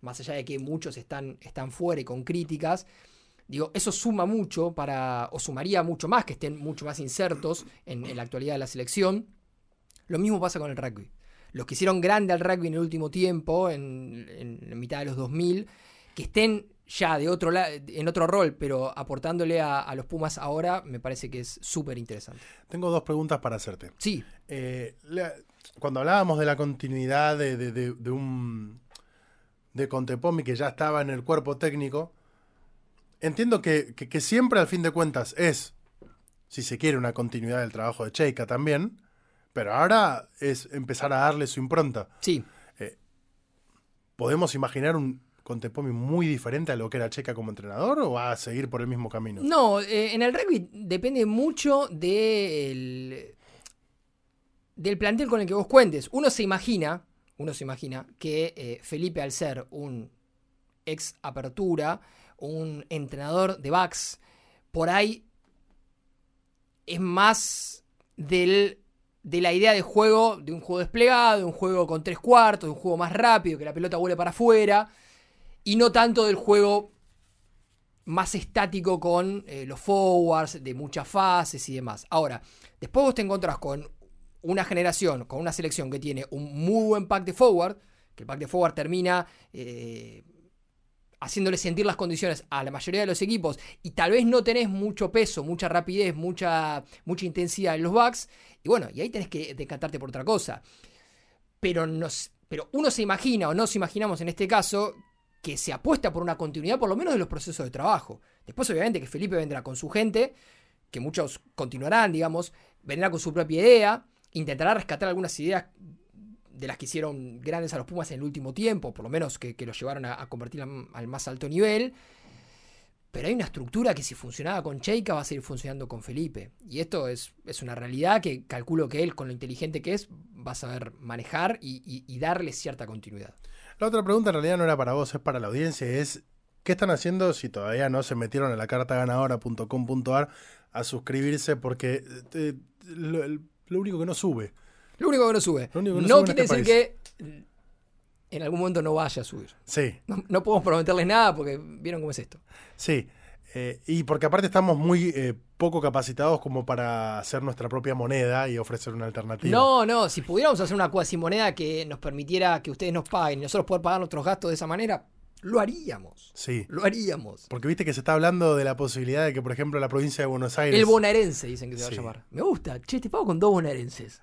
más allá de que muchos están, están fuera y con críticas, digo, eso suma mucho para, o sumaría mucho más, que estén mucho más insertos en, en la actualidad de la selección. Lo mismo pasa con el rugby. Los que hicieron grande al rugby en el último tiempo, en, mitad de los 2000, que estén ya de otro la- en otro rol, pero aportándole a, a los Pumas ahora, me parece que es súper interesante. Tengo dos preguntas para hacerte. Sí, Eh, la- cuando hablábamos de la continuidad de, de- de- de un de Contepomi que ya estaba en el cuerpo técnico, entiendo que, que- que siempre al fin de cuentas es, si se quiere, una continuidad del trabajo de Cheika también, pero ahora es empezar a darle su impronta. sí. ¿Podemos imaginar un Contepomi muy diferente a lo que era Cheika como entrenador o va a seguir por el mismo camino? No, eh, en el rugby depende mucho del, del plantel con el que vos cuentes. Uno se imagina, uno se imagina que eh, Felipe al ser un ex apertura, un entrenador de backs, por ahí es más del, de la idea de juego, de un juego desplegado, de un juego con tres cuartos, de un juego más rápido, que la pelota vuele para afuera, y no tanto del juego más estático con eh, los forwards, de muchas fases y demás. Ahora, después vos te encontrás con una generación, con una selección que tiene un muy buen pack de forward, que el pack de forward termina eh, haciéndole sentir las condiciones a la mayoría de los equipos, y tal vez no tenés mucho peso, mucha rapidez, mucha, mucha intensidad en los backs, y bueno, y ahí tenés que decantarte por otra cosa. Pero, nos, pero uno se imagina, o nos imaginamos en este caso, que se apuesta por una continuidad por lo menos de los procesos de trabajo. Después obviamente que Felipe vendrá con su gente, que muchos continuarán, digamos, vendrá con su propia idea, intentará rescatar algunas ideas de las que hicieron grandes a los Pumas en el último tiempo, por lo menos que, que los llevaron a, convertir al, más alto nivel. Pero hay una estructura que si funcionaba con Cheika va a seguir funcionando con Felipe. Y esto es, es una realidad que calculo que él, con lo inteligente que es, va a saber manejar y, darle cierta continuidad. La otra pregunta en realidad no era para vos, es para la audiencia, es ¿qué están haciendo si todavía no se metieron a la cartaganadora.com.ar a suscribirse? Porque eh, lo único que no sube. Lo único que no sube. Que no no sube en quiere este decir que en algún momento no vaya a subir. Sí, No, no podemos prometerles nada porque vieron cómo es esto. sí. Eh, y porque aparte estamos muy eh, poco capacitados como para hacer nuestra propia moneda y ofrecer una alternativa. No, no, si pudiéramos hacer una cuasimoneda que nos permitiera que ustedes nos paguen y nosotros poder pagar nuestros gastos de esa manera, lo haríamos. Sí. Lo haríamos. Porque viste que se está hablando de la posibilidad de que, por ejemplo, la provincia de Buenos Aires. El bonaerense dicen que se va Sí. a llamar. Me gusta. Che, te pago con dos bonaerenses.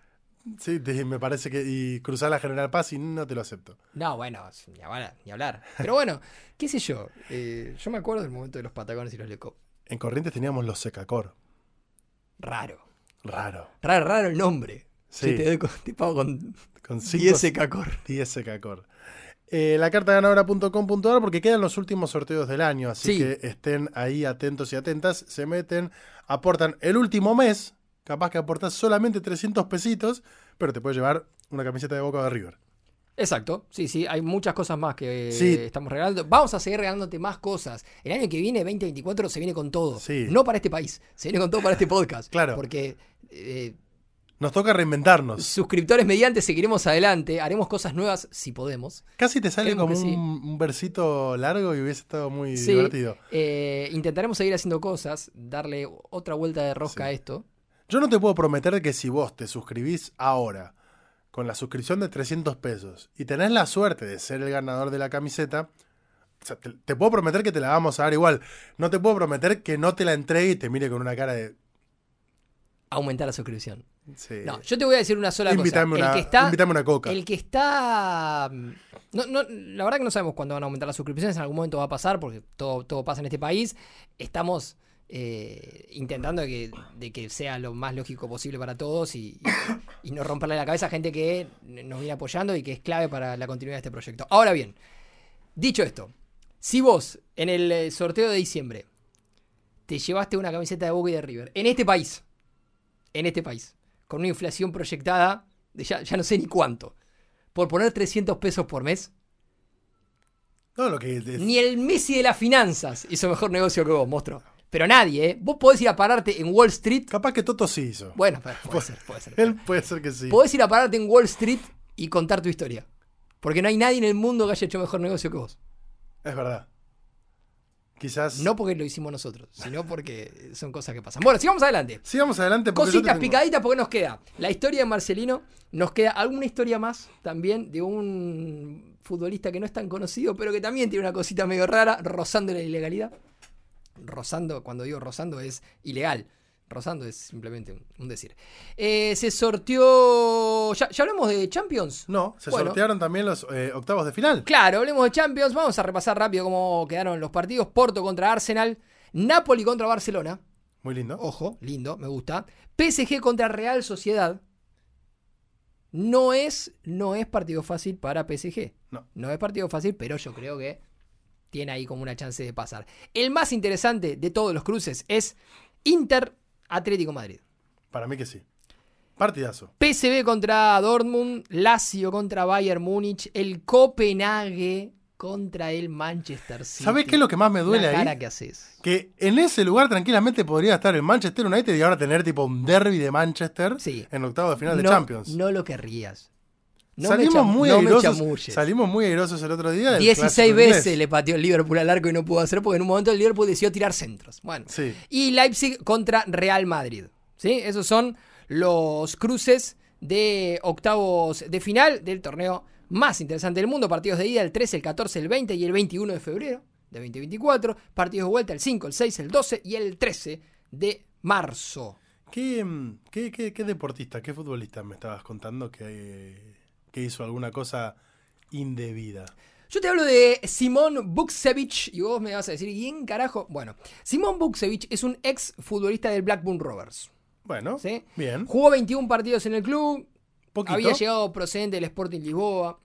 Sí, te- me parece que. Y cruzar la General Paz y no te lo acepto. No, bueno, ni hablar. Ni hablar. Pero bueno, qué sé yo. eh, yo me acuerdo del momento de los patagones y los lecop. En Corrientes teníamos los Secacor. Raro. Raro. Raro, raro el nombre. Sí. Te, doy con- te pago con Con 5 10 secacor. 10 Secacor. Eh, la carta ganadora.com.ar porque quedan los últimos sorteos del año, así Sí. que estén ahí atentos y atentas, se meten, aportan el último mes, capaz que aportas solamente 300 pesitos, pero te puede llevar una camiseta de Boca de River. Exacto, sí, sí, hay muchas cosas más que Sí. estamos regalando. Vamos a seguir regalándote más cosas. El año que viene, 2024, se viene con todo. Sí. No para este país, se viene con todo para este podcast. Claro. Porque eh, Nos toca reinventarnos. suscriptores mediante seguiremos adelante, haremos cosas nuevas si podemos. Casi te sale Creemos como sí. un, un versito largo y hubiese estado muy Sí, divertido. eh, intentaremos seguir haciendo cosas, darle otra vuelta de rosca Sí. a esto. Yo no te puedo prometer que si vos te suscribís ahora con la suscripción de 300 pesos y tenés la suerte de ser el ganador de la camiseta, o sea, te, te puedo prometer que te la vamos a dar igual. No te puedo prometer que no te la entregue y te mire con una cara de... Aumentar la suscripción. sí, No, yo te voy a decir una sola invítame, cosa. una, el que está, invítame una coca. El que está. mm, No, no, la verdad que no sabemos cuándo van a aumentar las suscripciones. En algún momento va a pasar porque todo, todo pasa en este país. Estamos eh, intentando de que, de que sea lo más lógico posible para todos y, y- y no romperle la cabeza a gente que nos viene apoyando y que es clave para la continuidad de este proyecto. Ahora bien, dicho esto, si vos en el eh, sorteo de diciembre te llevaste una camiseta de Boca y de River en este país, en este país, con una inflación proyectada de ya, ya no sé ni cuánto, por poner 300 pesos por mes, No, lo que... es- ni el Messi de las finanzas hizo mejor negocio que vos, monstruo. Pero nadie, ¿eh? Vos podés ir a pararte en Wall Street. Capaz que Toto sí hizo. Bueno, puede ser, puede ser. Él puede ser que sí. Podés ir a pararte en Wall Street y contar tu historia. Porque no hay nadie en el mundo que haya hecho mejor negocio que vos. Es verdad. Quizás... No porque lo hicimos nosotros, sino porque son cosas que pasan. Bueno, sigamos adelante. Sigamos adelante Cositas te tengo- picaditas porque nos queda la historia de Marcelino, nos queda alguna historia más también de un futbolista que no es tan conocido, pero que también tiene una cosita medio rara, rozando la ilegalidad. Rozando, cuando digo rozando es ilegal. Rozando es simplemente un, decir. Eh, se sorteó... ¿Ya, ya hablamos de Champions? No, se Bueno. sortearon también los eh, octavos de final. Claro, hablemos de Champions. Vamos a repasar rápido cómo quedaron los partidos. Porto contra Arsenal. Napoli contra Barcelona. Muy lindo. Ojo, lindo, me gusta. PSG contra Real Sociedad. No es, no es partido fácil para PSG. No. No es partido fácil, pero yo creo que tiene ahí como una chance de pasar. El más interesante de todos los cruces es Inter Atlético Madrid. Para mí que sí. Partidazo. PSV contra Dortmund, Lazio contra Bayern Múnich, el Copenhague contra el Manchester City. ¿Sabés qué es lo que más me duele La ahí? que haces. Que en ese lugar tranquilamente podría estar el Manchester United y ahora tener tipo un derby de Manchester Sí. en octavo de final de Champions. no lo querrías. No salimos, muy no airosos, salimos muy airosos el otro día. del 16 clásico veces le pateó el Liverpool al arco y no pudo hacer porque en un momento el Liverpool decidió tirar centros. Bueno. Sí. Y Leipzig contra Real Madrid. ¿Sí? Esos son los cruces de octavos de final del torneo más interesante del mundo. Partidos de ida el 13, el 14, el 20 y el 21 de febrero de 2024. Partidos de vuelta el 5, el 6, el 12 y el 13 de marzo. ¿Qué, mm, qué, qué- qué deportista, qué futbolista me estabas contando que, que hizo alguna cosa indebida? Yo te hablo de Simón Buksevich y vos me vas a decir, ¿quién carajo? Bueno, Simón Buksevich es un ex futbolista del Blackburn Rovers. Bueno, ¿sí? bien. Jugó 21 partidos en el club, Poquito. había llegado procedente del Sporting Lisboa.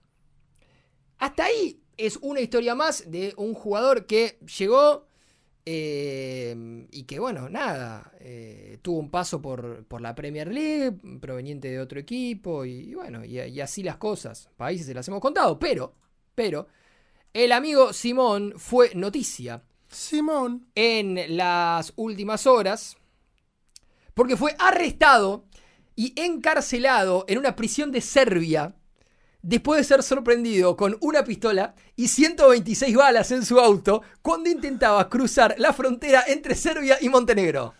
Hasta ahí es una historia más de un jugador que llegó eh, y que, bueno, nada, eh, tuvo un paso por, por la Premier League, proveniente de otro equipo, y, y bueno, y, y así las cosas. Países se las hemos contado, pero, pero, el amigo Simón fue noticia Simón. en las últimas horas porque fue arrestado y encarcelado en una prisión de Serbia después de ser sorprendido con una pistola y 126 balas en su auto cuando intentaba cruzar la frontera entre Serbia y Montenegro.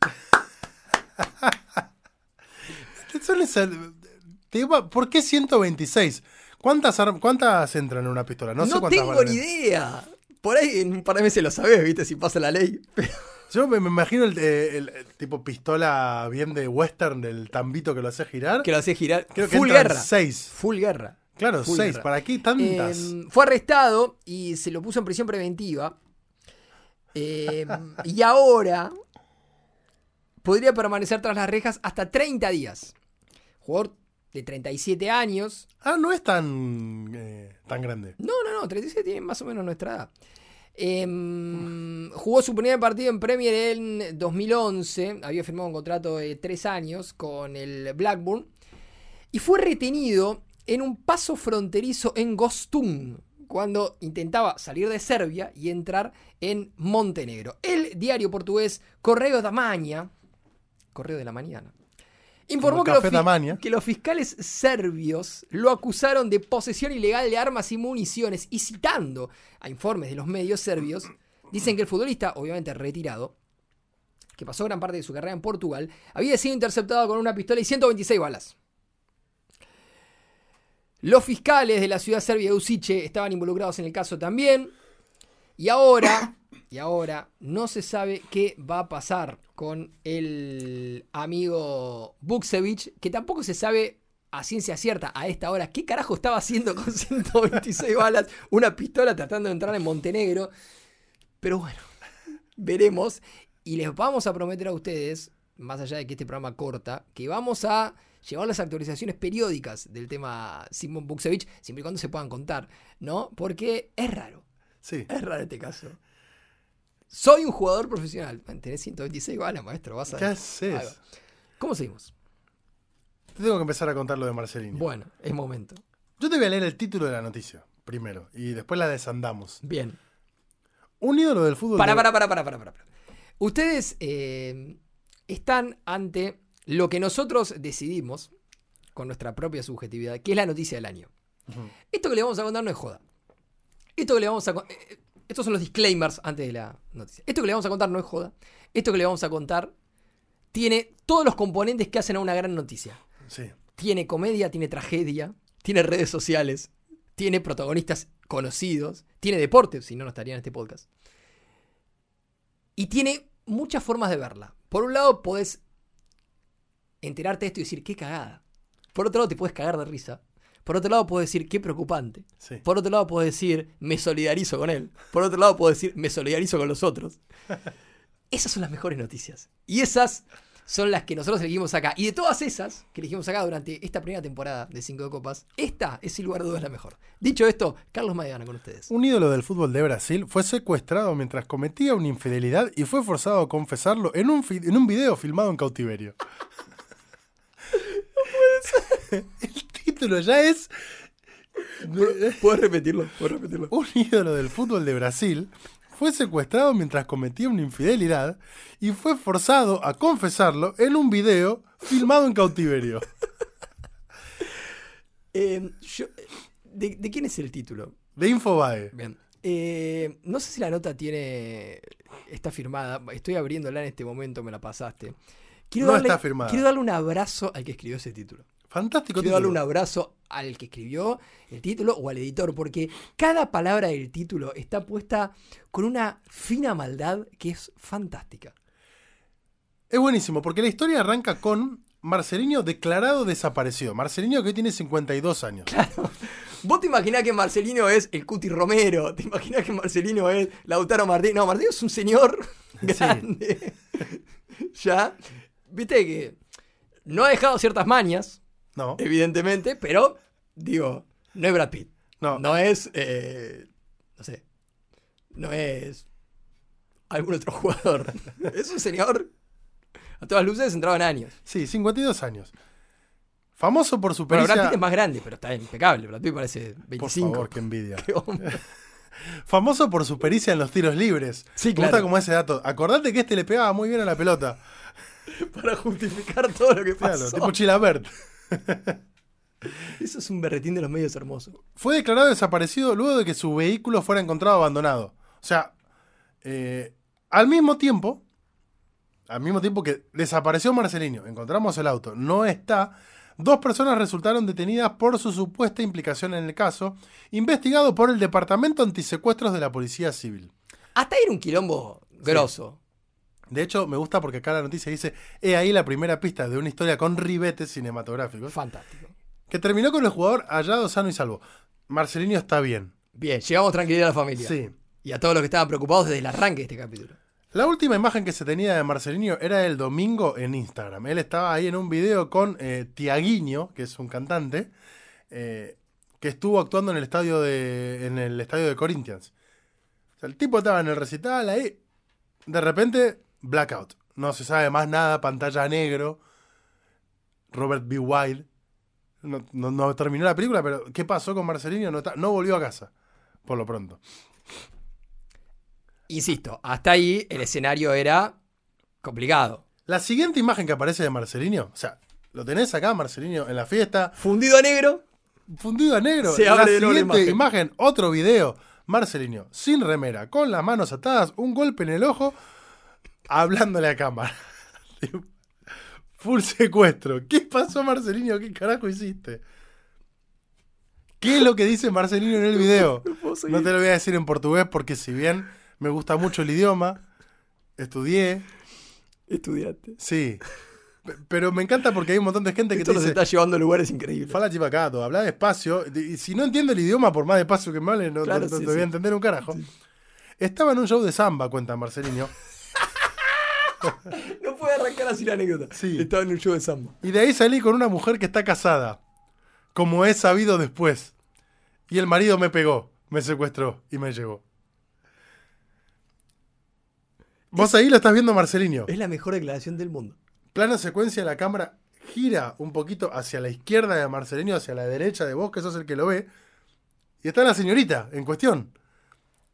¿Por qué 126? ¿Cuántas, ¿Cuántas entran en una pistola? No, No, sé cuántas tengo ni idea. Por ahí en un par de meses lo sabés, viste, si pasa la ley. Pero- Yo me, me imagino el, eh, el- el tipo pistola bien de western del tambito que lo hace girar. que lo hace girar. Creo Full guerra. seis. Full guerra. Claro, Full seis. guerra. ¿Para qué tantas? Eh, fue arrestado y se lo puso en prisión preventiva. Eh, y ahora podría permanecer tras las rejas hasta 30 días. Jugador de 37 años. ah, no es tan, eh, tan grande. No, no, no, 37 tiene más o menos nuestra edad. Em, jugó su primer partido en Premier en 2011. Había firmado un contrato de 3 años con el Blackburn. Y fue retenido en un paso fronterizo en Gostún, cuando intentaba salir de Serbia y entrar en Montenegro. El diario portugués Correo da Maña, Correo de la Mañana, informó que los, que los fiscales serbios lo acusaron de posesión ilegal de armas y municiones y citando a informes de los medios serbios, dicen que el futbolista, obviamente retirado, que pasó gran parte de su carrera en Portugal, había sido interceptado con una pistola y 126 balas. Los fiscales de la ciudad serbia de Usice estaban involucrados en el caso también. Y ahora, y ahora no se sabe qué va a pasar con el amigo Buksevich, que tampoco se sabe a ciencia cierta a esta hora qué carajo estaba haciendo con 126 balas, una pistola tratando de entrar en Montenegro. Pero bueno, veremos. Y les vamos a prometer a ustedes, más allá de que este programa corta, que vamos a llevar las actualizaciones periódicas del tema Simon Buksevich, siempre y cuando se puedan contar, ¿no? Porque es raro. Sí. Es raro este caso. Soy un jugador profesional. Man, Tenés 126 balas, maestro. Vas a ¿Qué haces? ¿Cómo seguimos? Te tengo que empezar a contar lo de Marcelino. Bueno, es momento. Yo te voy a leer el título de la noticia primero y después la desandamos. Bien. Un ídolo del fútbol. Para, de- para, para, para, para, para. Ustedes eh, están ante lo que nosotros decidimos con nuestra propia subjetividad, que es la noticia del año. Esto que le vamos a contar no es joda. Esto que le vamos a eh, Estos son los disclaimers antes de la noticia. Esto que le vamos a contar no es joda. Esto que le vamos a contar tiene todos los componentes que hacen a una gran noticia. Sí. Tiene comedia, tiene tragedia, tiene redes sociales, tiene protagonistas conocidos, tiene deporte, si no, no estaría en este podcast. Y tiene muchas formas de verla. Por un lado, podés enterarte de esto y decir, qué cagada. Por otro lado, te puedes cagar de risa. Por otro lado, puedes decir, qué preocupante. Sí. Por otro lado, puedo decir, me solidarizo con él. Por otro lado, puedo decir, me solidarizo con los otros. Esas son las mejores noticias. Y esas son las que nosotros elegimos acá. Y de todas esas que elegimos acá durante esta primera temporada de Cinco de Copas, esta es sin lugar a dudas la mejor. Dicho esto, Carlos Maidana con ustedes. Un ídolo del fútbol de Brasil fue secuestrado mientras cometía una infidelidad y fue forzado a confesarlo en un, en un video filmado en cautiverio. El título ya es. ¿Puedes repetirlo? ¿Puedes repetirlo? Un ídolo del fútbol de Brasil fue secuestrado mientras cometía una infidelidad y fue forzado a confesarlo en un video filmado en cautiverio. Eh, yo- ¿de, de quién es el título? De Infobae. Bien. Eh, no sé si la nota tiene. Está firmada. Estoy abriéndola en este momento, me la pasaste. Quiero No darle, está firmada. Quiero darle un abrazo al que escribió ese título. Fantástico Quiero darle un abrazo al que escribió el título o al editor, porque cada palabra del título está puesta con una fina maldad que es fantástica. Es buenísimo porque la historia arranca con Marcelinho declarado desaparecido. Marcelinho que hoy tiene 52 años. Vos te imaginás que Marcelino es el Cuti Romero, te imaginás que Marcelino es Lautaro Martínez. No, Martínez es un señor grande. ya, viste que no ha dejado ciertas mañas, No, evidentemente, pero digo, no es Brad Pitt. no. No es, eh, no sé, no es algún otro jugador. es un señor, a todas luces, entrado en años. Sí, 52 años. Famoso por su Bueno, pericia. Brad Pitt es más grande, pero está impecable. Brad Pitt parece 25. Por favor, qué envidia. Qué hombre. Famoso por su pericia en los tiros libres. Sí, Me claro. gusta como ese dato. Acordate que este le pegaba muy bien a la pelota. para justificar todo lo que Claro, pasó. tipo Chilabert. Eso es un berretín de los medios hermoso. Fue declarado desaparecido luego de que su vehículo fuera encontrado abandonado. O sea, eh, al mismo tiempo, al mismo tiempo que desapareció Marcelino, encontramos el auto, no está, dos personas resultaron detenidas por su supuesta implicación en el caso, investigado por el Departamento Antisecuestros de la Policía Civil. Hasta ahí era un quilombo grosso. De hecho, me gusta porque acá la noticia dice, he ahí la primera pista de una historia con ribetes cinematográficos, Fantástico. que terminó con el jugador hallado sano y salvo. Marcelino está bien. Bien, llevamos tranquilidad a la familia. Sí. Y a todos los que estaban preocupados desde el arranque de este capítulo. La última imagen que se tenía de Marcelinho era el domingo en Instagram. Él estaba ahí en un video con eh, Tiaguinho, que es un cantante, eh, que estuvo actuando en el estadio de, en el estadio de Corinthians. O sea, el tipo estaba en el recital ahí, de repente, blackout. No se sabe más nada, pantalla negro. Robert B. Wild No, no- no terminó la película, pero ¿qué pasó con Marcelino? No, volvió a casa, por lo pronto. Insisto, hasta ahí el escenario era complicado. La siguiente imagen que aparece de Marcelino, o sea, lo tenés acá, Marcelino, en la fiesta, Fundido a negro. fundido a negro. Se la siguiente imagen. imagen, otro video, Marcelino, sin remera, con las manos atadas, un golpe en el ojo, hablándole a cámara. Full secuestro. ¿Qué pasó, Marcelino? ¿Qué carajo hiciste? ¿Qué es lo que dice Marcelino en el video? No te lo voy a decir en portugués porque si bien me gusta mucho el idioma, estudié, Estudiante. sí. Pero me encanta porque hay un montón de gente que Esto te nos dice, está llevando a lugares increíbles. Fala chivacato, habla despacio. Y si no entiendo el idioma, por más despacio que me hable, no, Claro, no- no sí, te voy a entender un carajo. Estaba en un show de samba, cuenta Marcelino. No puede arrancar así la anécdota. Sí. Estaba en un show de samba. Y de ahí salí con una mujer que está casada. Como he sabido después. Y el marido me pegó, me secuestró y me llevó. Vos ahí lo estás viendo, Marcelino. Es la mejor declaración del mundo. Plano secuencia, la cámara gira un poquito hacia la izquierda de Marcelino, hacia la derecha de vos, que sos el que lo ve. Y está la señorita en cuestión.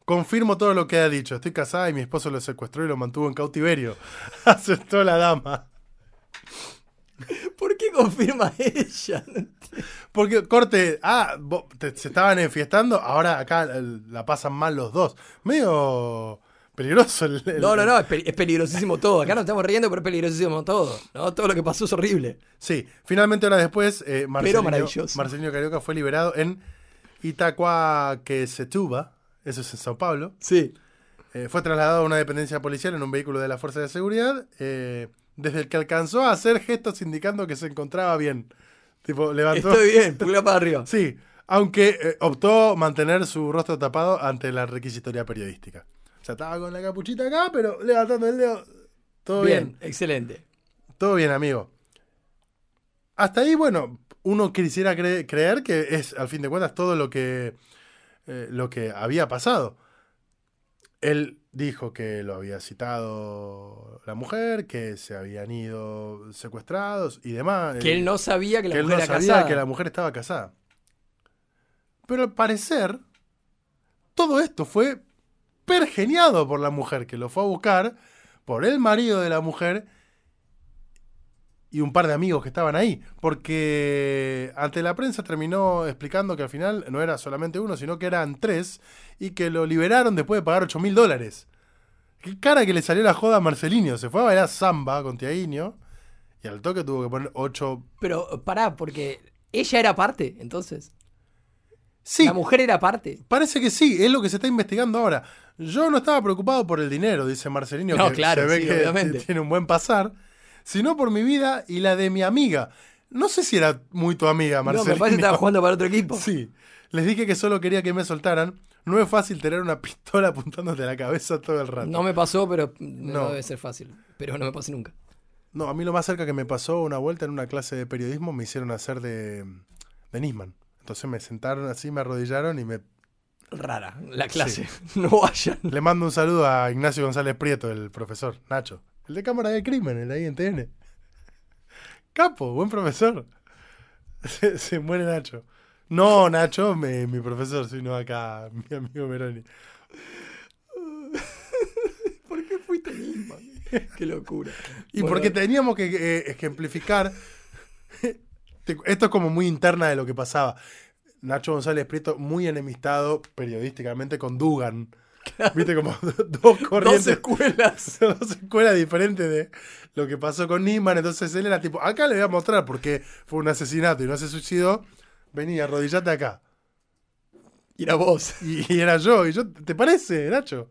Confirmo todo lo que ha dicho. Estoy casada y mi esposo lo secuestró y lo mantuvo en cautiverio. Aceptó la dama. ¿Por qué confirma ella? No. Porque, corte, ah, vos- te- se estaban enfiestando, ahora acá la pasan mal los dos. Medio peligroso el, el- No, no, no, es, pe- es peligrosísimo todo. Acá nos estamos riendo, pero es peligrosísimo todo. ¿no? Todo lo que pasó es horrible. Sí, finalmente horas después, eh, Marcelino, maravilloso. Marcelino Carioca fue liberado en Itacoaquecetuba, eso es en Sao Paulo. Sí. Eh, fue trasladado a una dependencia policial en un vehículo de la Fuerza de Seguridad, eh, desde el que alcanzó a hacer gestos indicando que se encontraba bien. Tipo, levantó. Estoy bien, pulgar para arriba. Sí, aunque eh, optó mantener su rostro tapado ante la requisitoria periodística. O sea, estaba con la capuchita acá, pero levantando el dedo. Todo bien. Bien, excelente. Todo bien, amigo. Hasta ahí, bueno, uno quisiera cre- creer que es, al fin de cuentas, todo lo que, eh, lo que había pasado. Él dijo que lo había citado la mujer, que se habían ido secuestrados y demás. Que él no sabía que la que él mujer no era sabía casada. que la mujer estaba casada. Pero al parecer, todo esto fue pergeniado por la mujer, que lo fue a buscar, por el marido de la mujer y un par de amigos que estaban ahí. Porque ante la prensa terminó explicando que al final no era solamente uno, sino que eran tres, y que lo liberaron después de pagar 8 mil dólares. Qué cara que le salió la joda a Marcelinho. Se fue a bailar samba con Tiaguinho. Y al toque tuvo que poner 8 Pero pará, porque ella era parte, entonces. Sí, La mujer era parte. parece que sí, es lo que se está investigando ahora. Yo no estaba preocupado por el dinero, dice Marcelino, No, que claro, se ve sí, que obviamente. tiene un buen pasar, sino por mi vida y la de mi amiga. No sé si era muy tu amiga, No, Marcelino. me parece que estaba jugando para otro equipo. Sí, les dije que solo quería que me soltaran. No es fácil tener una pistola apuntándote a la cabeza todo el rato. No me pasó, pero No. no. debe ser fácil. Pero no me pasó nunca. No, a mí lo más cerca que me pasó una vuelta en una clase de periodismo me hicieron hacer de, de Nisman. Entonces me sentaron así, me arrodillaron y me Rara la clase. No vayan. Le mando un saludo a Ignacio González Prieto, el profesor, Nacho. El de Cámara de Crimen, el ahí en TN. Capo, buen profesor. Se, se muere Nacho. No, Nacho, mi, mi profesor, sino acá, mi amigo Meroni. ¿Por qué fuiste Nisman? Qué locura. Y Bueno, porque teníamos que eh, ejemplificar. Esto es como muy interna de lo que pasaba. Nacho González Prieto, muy enemistado periodísticamente con Dugan. Viste, como dos Dos corrientes. escuelas. dos escuelas diferentes de lo que pasó con Nisman. Entonces él era tipo, acá le voy a mostrar porque fue un asesinato y no se suicidó. Vení, arrodillate acá. Y era vos. Y, y era yo. Y yo, ¿te parece, Nacho?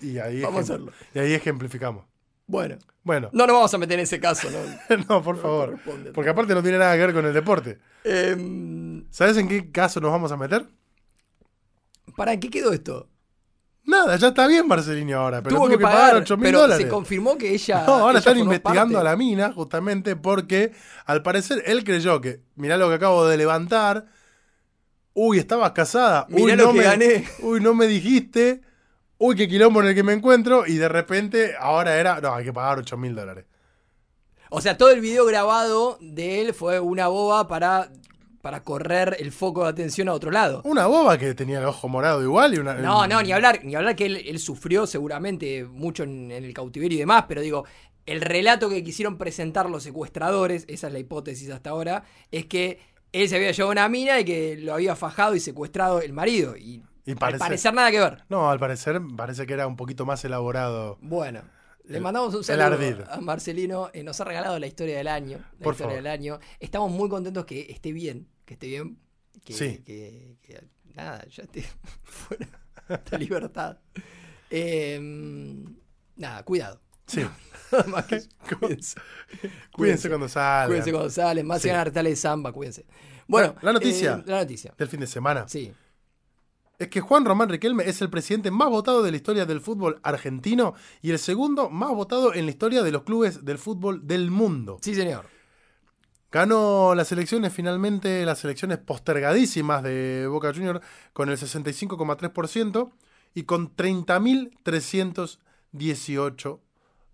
Y ahí, Vamos a hacerlo. y ahí ejemplificamos. Bueno. Bueno, No nos vamos a meter en ese caso, ¿no? no, por favor. Porque aparte no tiene nada que ver con el deporte. Em, ¿Sabes en qué caso nos vamos a meter? ¿Para qué quedó esto? Nada, ya está bien Marcelino ahora, pero Tuvo tuvo que que pagar pagar, 8 mil dólares. se confirmó que ella. No, ahora ella están investigando parte. a la mina justamente porque al parecer él creyó que, mirá lo que acabo de levantar, uy, estabas casada, uy, Mirá lo que me, gané. uy, no me dijiste, uy, qué quilombo en el que me encuentro, y de repente ahora era, no, hay que pagar 8 mil dólares. O sea, todo el video grabado de él fue una boba para, para correr el foco de atención a otro lado. Una boba que tenía el ojo morado igual y una. No, no, ni hablar, ni hablar que él, él sufrió seguramente mucho en, en el cautiverio y demás, pero digo, el relato que quisieron presentar los secuestradores, esa es la hipótesis hasta ahora, es que él se había llevado una mina y que lo había fajado y secuestrado el marido. Y, Y al parece- parecer nada que ver. No, al parecer parece que era un poquito más elaborado. Bueno, le mandamos un saludo a Marcelino. eh, nos ha regalado la historia del año. La Por historia favor. del año. Estamos muy contentos que esté bien. Que esté bien. Que, Sí. que- que- nada, ya esté fuera de libertad. Eh, nada, cuidado. Sí. Nada más que cuídense. Cuídense cuando salgan. Cuídense cuando salen. Más Sí. si van a samba, cuídense. Bueno, La noticia. eh, la noticia. Del fin de semana. Sí. Es que Juan Román Riquelme es el presidente más votado de la historia del fútbol argentino y el segundo más votado en la historia de los clubes del fútbol del mundo. Sí, señor. Ganó las elecciones finalmente, las elecciones postergadísimas de Boca Juniors con el 65,3% y con 30.318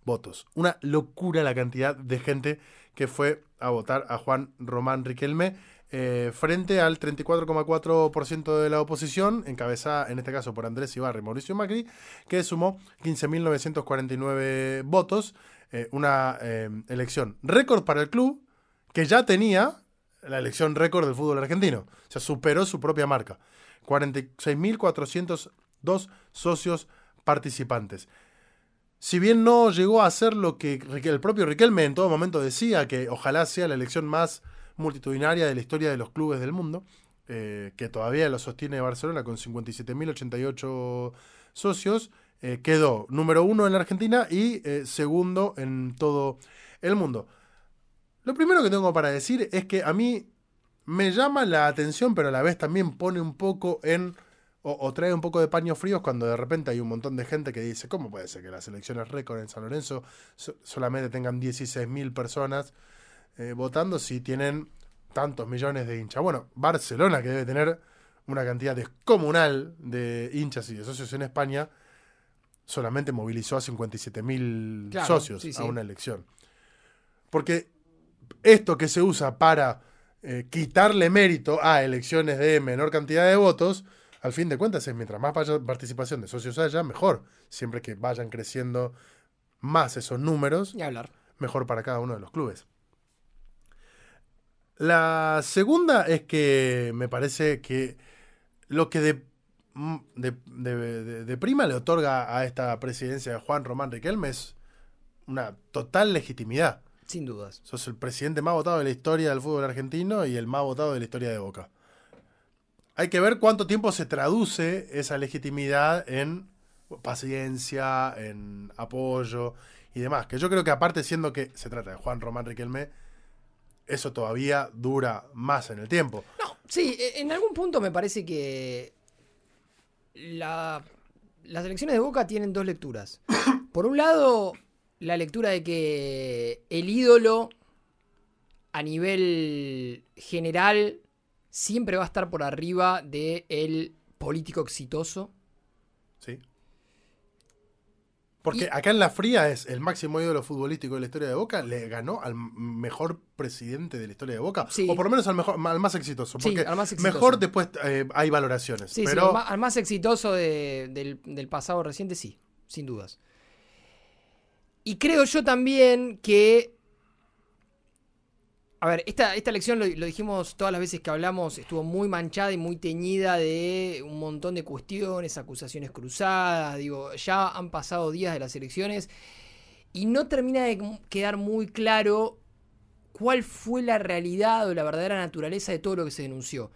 votos. Una locura la cantidad de gente que fue a votar a Juan Román Riquelme eh, frente al 34,4% de la oposición, encabezada en este caso por Andrés Ibarra y Mauricio Macri, que sumó 15.949 votos. eh, una eh, elección récord para el club que ya tenía la elección récord del fútbol argentino. O sea, superó su propia marca. 46.402 socios participantes. Si bien no llegó a ser lo que el propio Riquelme en todo momento decía, que ojalá sea la elección más multitudinaria de la historia de los clubes del mundo, eh, que todavía lo sostiene Barcelona con 57.088 socios, eh, quedó número uno en la Argentina y eh, segundo en todo el mundo. Lo primero que tengo para decir es que a mí me llama la atención, pero a la vez también pone un poco en. O, o trae un poco de paños fríos cuando de repente hay un montón de gente que dice: ¿Cómo puede ser que las elecciones récord en San Lorenzo so- solamente tengan 16.000 personas eh, votando si tienen tantos millones de hinchas? Bueno, Barcelona, que debe tener una cantidad descomunal de hinchas y de socios en España, solamente movilizó a 57.000 Claro, socios sí, sí. a una elección. Porque esto que se usa para eh, quitarle mérito a elecciones de menor cantidad de votos, al fin de cuentas es mientras más participación de socios haya, mejor. Siempre que vayan creciendo más esos números, Ni hablar. mejor para cada uno de los clubes. La segunda es que me parece que lo que de, mm, de, de- de- de prima le otorga a esta presidencia de Juan Román Riquelme es una total legitimidad. Sin dudas. Sos el presidente más votado de la historia del fútbol argentino y el más votado de la historia de Boca. Hay que ver cuánto tiempo se traduce esa legitimidad en paciencia, en apoyo y demás. Que yo creo que aparte siendo que se trata de Juan Román Riquelme, eso todavía dura más en el tiempo. No, sí, e- en algún punto me parece que la- las elecciones de Boca tienen dos lecturas. Por un lado, la lectura de que el ídolo a nivel general siempre va a estar por arriba del político exitoso. ¿sí? Porque Y- acá en la fría es el máximo ídolo futbolístico de la historia de Boca, le ganó al mejor presidente de la historia de Boca, Sí. o por lo menos al, mejor, al más exitoso. Sí, Porque al más exitoso. mejor después eh, hay valoraciones. Sí, sí, pero al ma- al más exitoso de- del, del pasado reciente, sí, sin dudas. Y creo yo también que. A ver, esta, esta elección, lo, lo dijimos todas las veces que hablamos, estuvo muy manchada y muy teñida de un montón de cuestiones, acusaciones cruzadas. Digo, ya han pasado días de las elecciones y no termina de quedar muy claro cuál fue la realidad o la verdadera naturaleza de todo lo que se denunció.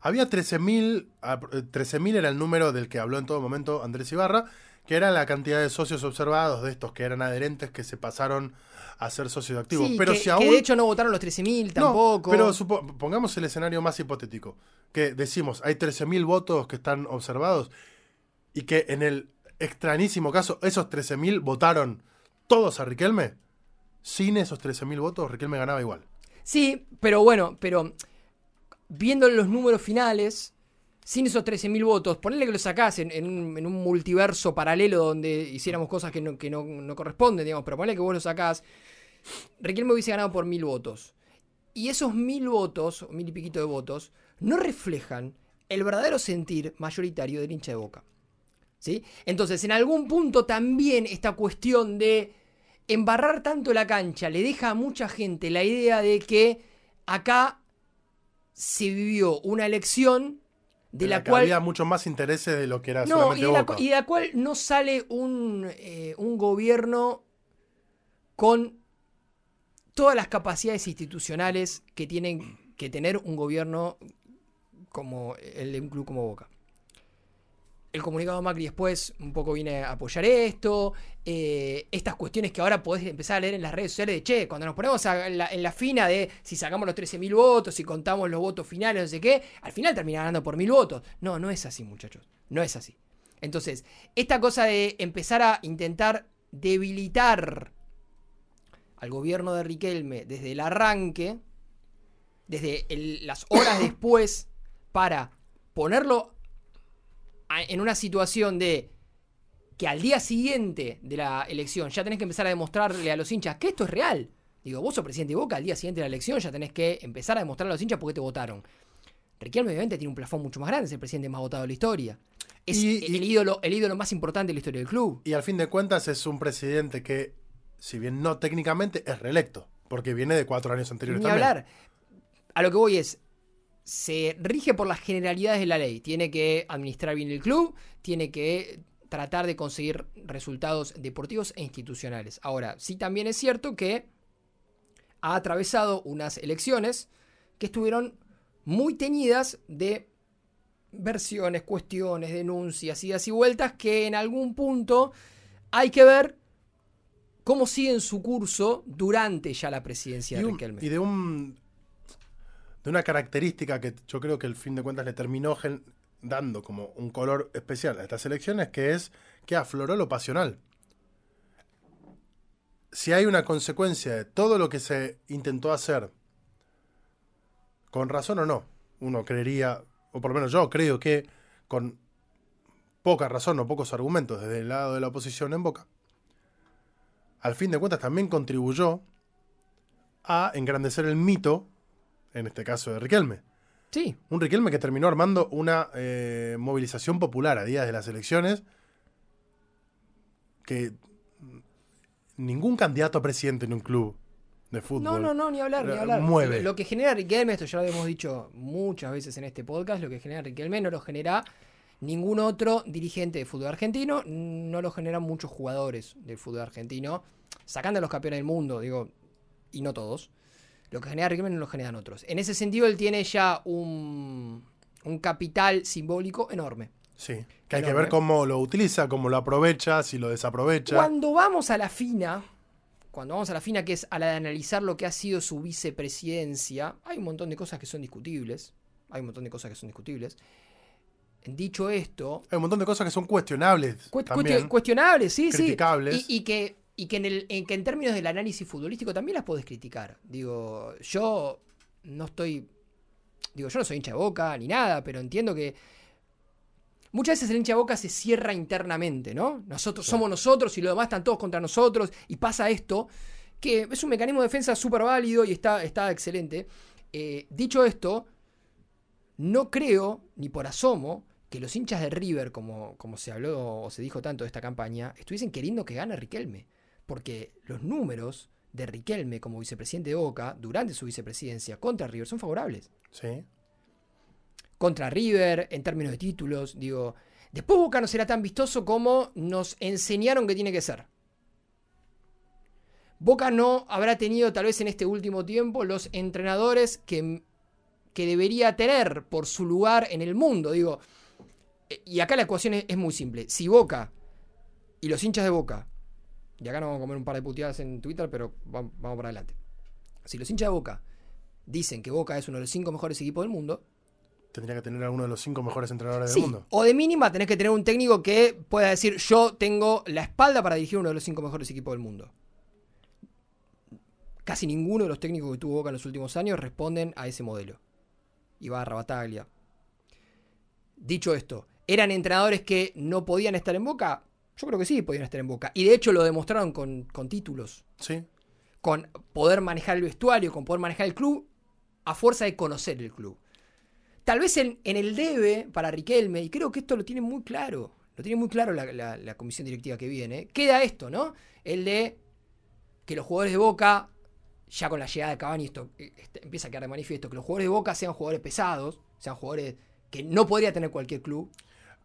Había 13.000, ah, eh, 13.000 era el número del que habló en todo momento Andrés Ibarra, que era la cantidad de socios observados, de estos que eran adherentes que se pasaron a ser socios activos. Sí, pero que, si que aún... de hecho no votaron los 13.000 No, tampoco. pero supo- pongamos el escenario más hipotético, que decimos, hay 13.000 votos que están observados y que en el extrañísimo caso, esos 13.000 votaron todos a Riquelme. Sin esos 13.000 votos, Riquelme ganaba igual. Sí, pero bueno, pero viendo los números finales, sin esos 13.000 votos, ponele que lo sacás en, un, multiverso paralelo donde hiciéramos cosas que no, que no, no corresponden, digamos, pero ponele que vos lo sacás. Riquelme hubiese ganado por mil votos. Y esos mil votos, mil y piquito de votos, no reflejan el verdadero sentir mayoritario del hincha de boca. ¿Sí? Entonces, en algún punto también esta cuestión de embarrar tanto la cancha le deja a mucha gente la idea de que acá se vivió una elección de En la, que cual había mucho más intereses de lo que era no, solamente y de, la, Boca. cu- y de la cual no sale un, eh, un gobierno con todas las capacidades institucionales que tienen que tener un gobierno como el de un club como Boca. El comunicado Macri después un poco viene a apoyar esto, eh, estas cuestiones que ahora podés empezar a leer en las redes sociales de, che, cuando nos ponemos en, la, fina de si sacamos los 13.000 votos, si contamos los votos finales, no sé qué, al final termina ganando por mil votos. No, no es así, muchachos, no es así. Entonces, esta cosa de empezar a intentar debilitar al gobierno de Riquelme desde el arranque, desde las horas después, para ponerlo en una situación de que al día siguiente de la elección ya tenés que empezar a demostrarle a los hinchas que esto es real. Digo, vos sos presidente de Boca, al día siguiente de la elección ya tenés que empezar a demostrarle a los hinchas por qué te votaron. Riquelme obviamente tiene un plafón mucho más grande, es el presidente más votado de la historia. Es Y- el, ídolo, el ídolo más importante de la historia del club. Y al fin de cuentas es un presidente que, si bien no técnicamente, es reelecto. Porque viene de cuatro años anteriores Ni también. hablar. A lo que voy es, se rige por las generalidades de la ley. Tiene que administrar bien el club, tiene que tratar de conseguir resultados deportivos e institucionales. Ahora, sí también es cierto que ha atravesado unas elecciones que estuvieron muy teñidas de versiones, cuestiones, denuncias, idas y vueltas que en algún punto hay que ver cómo siguen su curso durante ya la presidencia y, de un- Riquelme. y de un de una característica que yo creo que el fin de cuentas le terminó dando como un color especial a estas elecciones, que es que afloró lo pasional. Si hay una consecuencia de todo lo que se intentó hacer, con razón o no, uno creería, o por lo menos yo creo que con poca razón o pocos argumentos desde el lado de la oposición en Boca, al fin de cuentas también contribuyó a engrandecer el mito, en este caso de Riquelme. Sí, Un Riquelme que terminó armando una eh, movilización popular a días de las elecciones que ningún candidato a presidente en un club de fútbol. No, no, no, ni hablar, ni hablar. mueve. Lo que genera Riquelme, esto ya lo hemos dicho muchas veces en este podcast, lo que genera Riquelme no lo genera ningún otro dirigente de fútbol argentino, no lo generan muchos jugadores del fútbol argentino, sacando a los campeones del mundo, digo, y no todos. Lo que genera Riquelme no lo generan otros. En ese sentido, él tiene ya un, un capital simbólico enorme. Sí, que hay que ver cómo lo utiliza, cómo lo aprovecha, si lo desaprovecha. Cuando vamos a la fina, cuando vamos a la fina, que es a la de analizar lo que ha sido su vicepresidencia, hay un montón de cosas que son discutibles. Hay un montón de cosas que son discutibles. Dicho esto, Hay un montón de cosas que son cuestionables. cu- también. cuestio- cuestionables, sí, sí. Criticables. Y, y que, y que, en el, en que en términos del análisis futbolístico también las podés criticar. Digo, yo no estoy. Digo, yo no soy hincha de boca ni nada, pero entiendo que. Muchas veces el hincha de boca se cierra internamente, ¿no? Nosotros Sí. somos nosotros y los demás están todos contra nosotros. Y pasa esto, que es un mecanismo de defensa súper válido y está, está excelente. Eh, dicho esto, no creo, ni por asomo, que los hinchas de River, como, como se habló o se dijo tanto de esta campaña, estuviesen queriendo que gane Riquelme. Porque los números de Riquelme como vicepresidente de Boca durante su vicepresidencia contra River son favorables. Sí. Contra River, en términos de títulos, digo. Después Boca no será tan vistoso como nos enseñaron que tiene que ser. Boca no habrá tenido, tal vez en este último tiempo, los entrenadores que, que debería tener por su lugar en el mundo. Digo, eh, y acá la ecuación es, es muy simple. Si Boca y los hinchas de Boca, y acá nos vamos a comer un par de puteadas en Twitter, pero va- vamos para adelante. Si los hinchas de Boca dicen que Boca es uno de los cinco mejores equipos del mundo, Tendría que tener a uno de los cinco mejores entrenadores Sí, del mundo. o de mínima tenés que tener un técnico que pueda decir yo tengo la espalda para dirigir uno de los cinco mejores equipos del mundo. Casi ninguno de los técnicos que tuvo Boca en los últimos años responden a ese modelo. Ibarra, Bataglia. Dicho esto, ¿eran entrenadores que no podían estar en Boca? Yo creo que sí podían estar en Boca. Y de hecho lo demostraron con, con títulos. Sí. con poder manejar el vestuario, con poder manejar el club, a fuerza de conocer el club. Tal vez en, en el debe para Riquelme, y creo que esto lo tiene muy claro, lo tiene muy claro la, la- la comisión directiva que viene, queda esto, ¿no? El de que los jugadores de Boca, ya con la llegada de Cavani, esto eh, este, empieza a quedar de manifiesto, que los jugadores de Boca sean jugadores pesados, sean jugadores que no podría tener cualquier club.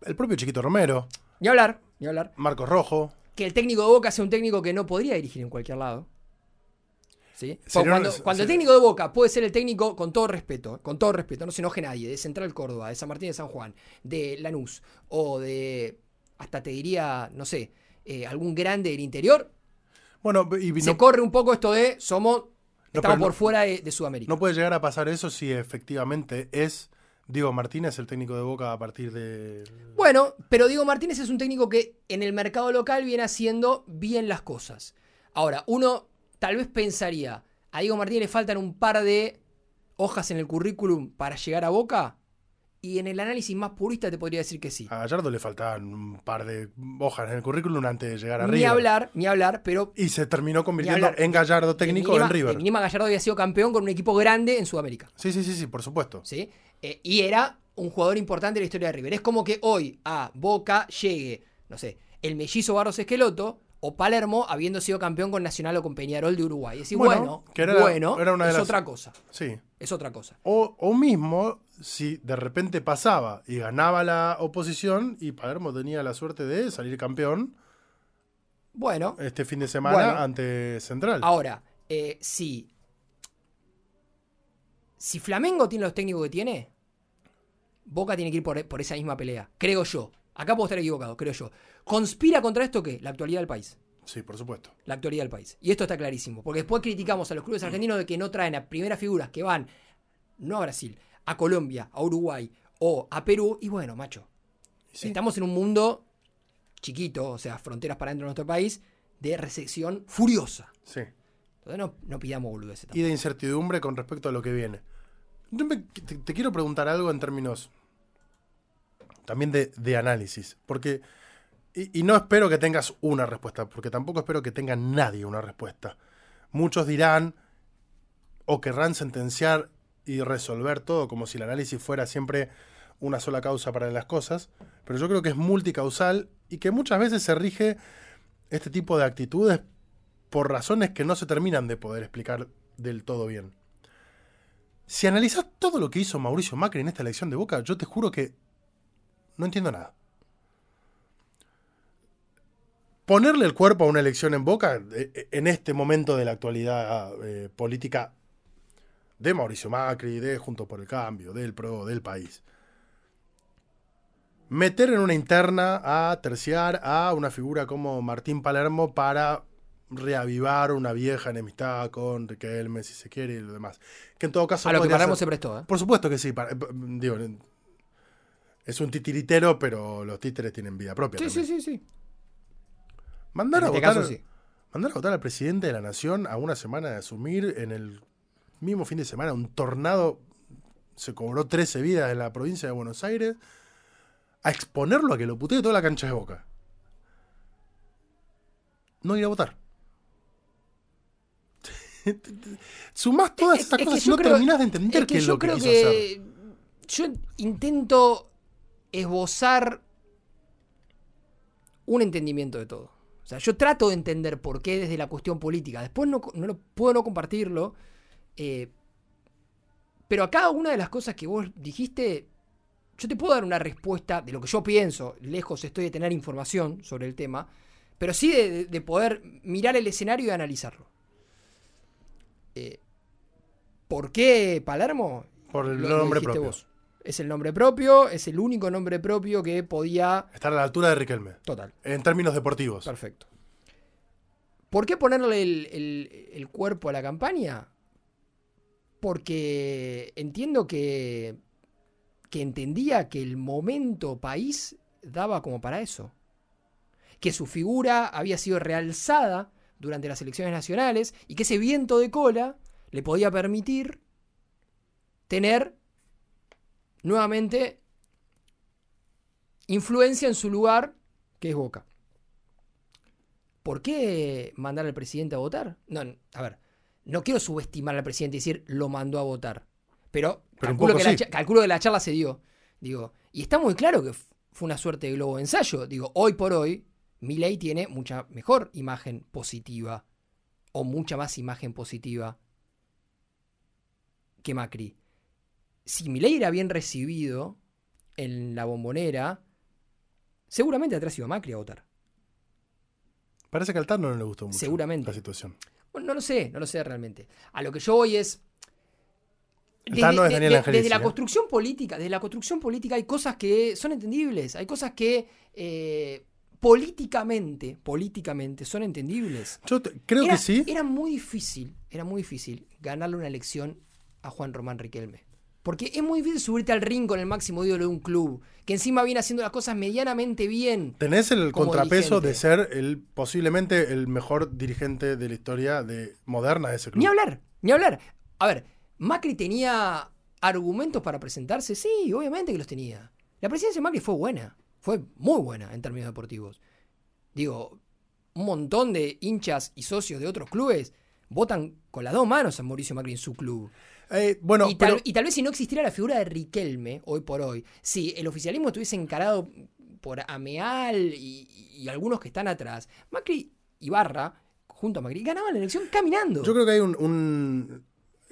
El propio Chiquito Romero, Ni hablar, ni hablar. Marcos Rojo. Que el técnico de Boca sea un técnico que no podría dirigir en cualquier lado. ¿Sí? Cuando, el técnico de Boca puede ser el técnico, con todo respeto, con todo respeto, no se enoje nadie, de Central Córdoba, de San Martín de San Juan, de Lanús, o de, hasta te diría, no sé, eh, algún grande del interior, Bueno, y se no, corre un poco esto de somos, No, estamos por no- fuera de, de Sudamérica. no puede llegar a pasar eso si efectivamente es Diego Martínez el técnico de Boca a partir de... Bueno, pero Diego Martínez es un técnico que en el mercado local viene haciendo bien las cosas. Ahora, uno tal vez pensaría, a Diego Martínez le faltan un par de hojas en el currículum para llegar a Boca, y en el análisis más purista te podría decir que sí. A Gallardo le faltaban un par de hojas en el currículum antes de llegar a Ni River. hablar, ni hablar, pero Y se terminó convirtiendo en Gallardo técnico mínima, en River. de mínima Gallardo había sido campeón con un equipo grande en Sudamérica. Sí, sí, sí, sí, por supuesto. ¿sí? Eh, y era un jugador importante en la historia de River. Es como que hoy a Boca llegue, no sé, el mellizo Barros Esqueloto o Palermo habiendo sido campeón con Nacional o con Peñarol de Uruguay. Decir, Bueno, bueno, que era- bueno, era una de es las- otra cosa. Sí. Es otra cosa. O, o mismo si de repente pasaba y ganaba la oposición y Palermo tenía la suerte de salir campeón Bueno, este fin de semana Bueno. ante Central. ahora, eh, si, si Flamengo tiene los técnicos que tiene, Boca tiene que ir por, por esa misma pelea. Creo yo. Acá puedo estar equivocado, creo yo. ¿Conspira contra esto qué? La actualidad del país. Sí, por supuesto. la actualidad del país. Y esto está clarísimo, porque después criticamos a los clubes argentinos de que no traen a primeras figuras que van, no a Brasil, a Colombia, a Uruguay o a Perú, y bueno, macho, Sí. estamos en un mundo chiquito, o sea, fronteras para dentro de nuestro país, de recesión furiosa. Sí. Entonces no, no pidamos boludeces Y tampoco. de incertidumbre con respecto a lo que viene. Yo me- te, quiero preguntar algo en términos también de, de análisis. Porque, y, y no espero que tengas una respuesta, porque tampoco espero que tenga nadie una respuesta. Muchos dirán o querrán sentenciar y resolver todo como si el análisis fuera siempre una sola causa para las cosas, pero yo creo que es multicausal y que muchas veces se rige este tipo de actitudes por razones que no se terminan de poder explicar del todo bien. Si analizás todo lo que hizo Mauricio Macri en esta elección de Boca, yo te juro que no entiendo nada. Ponerle el cuerpo a una elección en Boca, eh, en este momento de la actualidad eh, política de Mauricio Macri, de Junto por el Cambio, del PRO, del país. Meter en una interna a terciar a una figura como Martín Palermo para reavivar una vieja enemistad con Riquelme, si se quiere, y lo demás. Que en todo caso. A lo que Palermo ser- se prestó, ¿eh? Por supuesto que sí. para- eh, digo, es un titiritero, pero los títeres tienen vida propia. Sí, sí, también. sí, sí. Mandar, a este votar, caso sí. mandar a votar al presidente de la nación a una semana de asumir en el mismo fin de semana un tornado. Se cobró 13 vidas en la provincia de Buenos Aires. A exponerlo a que lo putee toda la cancha de boca. No ir a votar. Sumás todas Es- estas es cosas y no creo- terminás de entender Es que qué es lo que creo quiso hacer. que yo intento esbozar un entendimiento de todo. O sea, yo trato de entender por qué desde la cuestión política. Después no, no lo, puedo no compartirlo. eh, pero a cada una de las cosas que vos dijiste, yo te puedo dar una respuesta de lo que yo pienso. Lejos estoy de tener información sobre el tema. Pero sí de poder mirar el escenario y analizarlo. Eh, ¿Por qué Palermo? Por el Lo- nombre propio. vos. Es el nombre propio, es el único nombre propio que podía. Estar a la altura de Riquelme. Total, En términos deportivos. perfecto. ¿Por qué ponerle el, el- el cuerpo a la campaña? Porque entiendo que, que entendía que el momento país daba como para eso. Que su figura había sido realzada durante las elecciones nacionales y que ese viento de cola le podía permitir tener nuevamente influencia en su lugar, que es Boca. ¿Por qué mandar al presidente a votar? No, a ver, no quiero subestimar al presidente y decir lo mandó a votar. Pero, calculo, que la, sí. calculo que la charla se dio. Digo, y está muy claro que fue una suerte de globo de ensayo. Digo, hoy por hoy, Milei tiene mucha mejor imagen positiva. O mucha más imagen positiva que Macri. Si Milei era bien recibido en la bombonera, seguramente atrás iba Macri a votar. Parece que al Tano no le gustó mucho Seguramente. la situación. Bueno, no lo sé, no lo sé realmente. A lo que yo voy es. Desde la ¿eh? construcción política, desde la construcción política hay cosas que son entendibles, hay cosas que eh, políticamente, políticamente son entendibles. Yo te- creo era, que sí. Era muy difícil, era muy difícil ganarle una elección a Juan Román Riquelme. Porque es muy difícil subirte al ring con el máximo ídolo de un club, que encima viene haciendo las cosas medianamente bien. Tenés el contrapeso de ser el posiblemente el mejor dirigente de la historia de moderna de ese club. Ni hablar, ni hablar. A ver, Macri tenía argumentos para presentarse, sí, obviamente que los tenía. La presidencia de Macri fue buena, fue muy buena en términos deportivos. Digo, un montón de hinchas y socios de otros clubes votan con las dos manos a Mauricio Macri en su club. Eh, bueno, y, tal, pero y tal vez si no existiera la figura de Riquelme, hoy por hoy, si el oficialismo estuviese encarado por Ameal y, y algunos que están atrás, Macri y Barra, junto a Macri, ganaban la elección caminando. yo creo que hay un... un-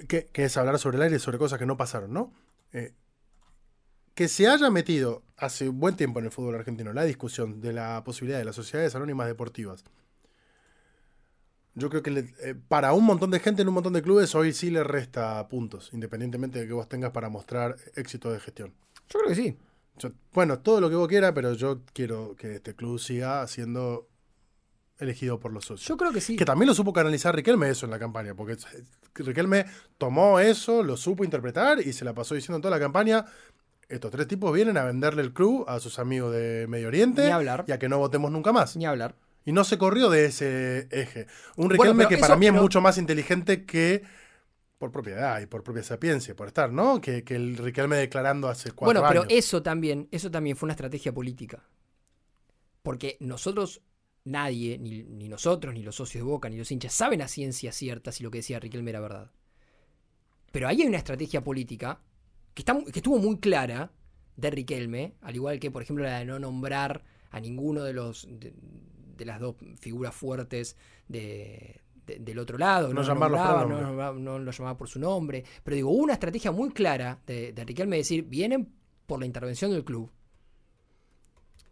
que, que es hablar sobre el aire, sobre cosas que no pasaron, ¿no? Eh, que se haya metido hace un buen tiempo en el fútbol argentino la discusión de la posibilidad de las sociedades anónimas deportivas. Yo creo que le- eh, para un montón de gente en un montón de clubes hoy sí le resta puntos, independientemente de que vos tengas para mostrar éxito de gestión. Yo creo que sí. Yo- bueno, todo lo que vos quieras, pero yo quiero que este club siga siendo elegido por los socios. Yo creo que sí. Que también lo supo canalizar Riquelme eso en la campaña, porque es- Riquelme tomó eso, lo supo interpretar y se la pasó diciendo en toda la campaña, estos tres tipos vienen a venderle el club a sus amigos de Medio Oriente Ni hablar. y a que no votemos nunca más. Ni hablar. Y no se corrió de ese eje. Un Riquelme que eso- para mí es mucho más inteligente que por propiedad y por propia sapiencia, por estar, ¿no? Que, que el Riquelme declarando hace cuatro Bueno, pero años. eso también, eso también fue una estrategia política. Porque nosotros, nadie, ni, ni nosotros, ni los socios de Boca, ni los hinchas, saben a ciencia cierta si lo que decía Riquelme era verdad. Pero ahí hay una estrategia política que, está, mu- que estuvo muy clara de Riquelme, al igual que, por ejemplo, la de no nombrar a ninguno de los de, de las dos figuras fuertes de, de- del otro lado. No nombraba, no, nombraba- no lo llamaba por su nombre. Pero digo, hubo una estrategia muy clara de, de Riquelme decir, vienen por la intervención del club.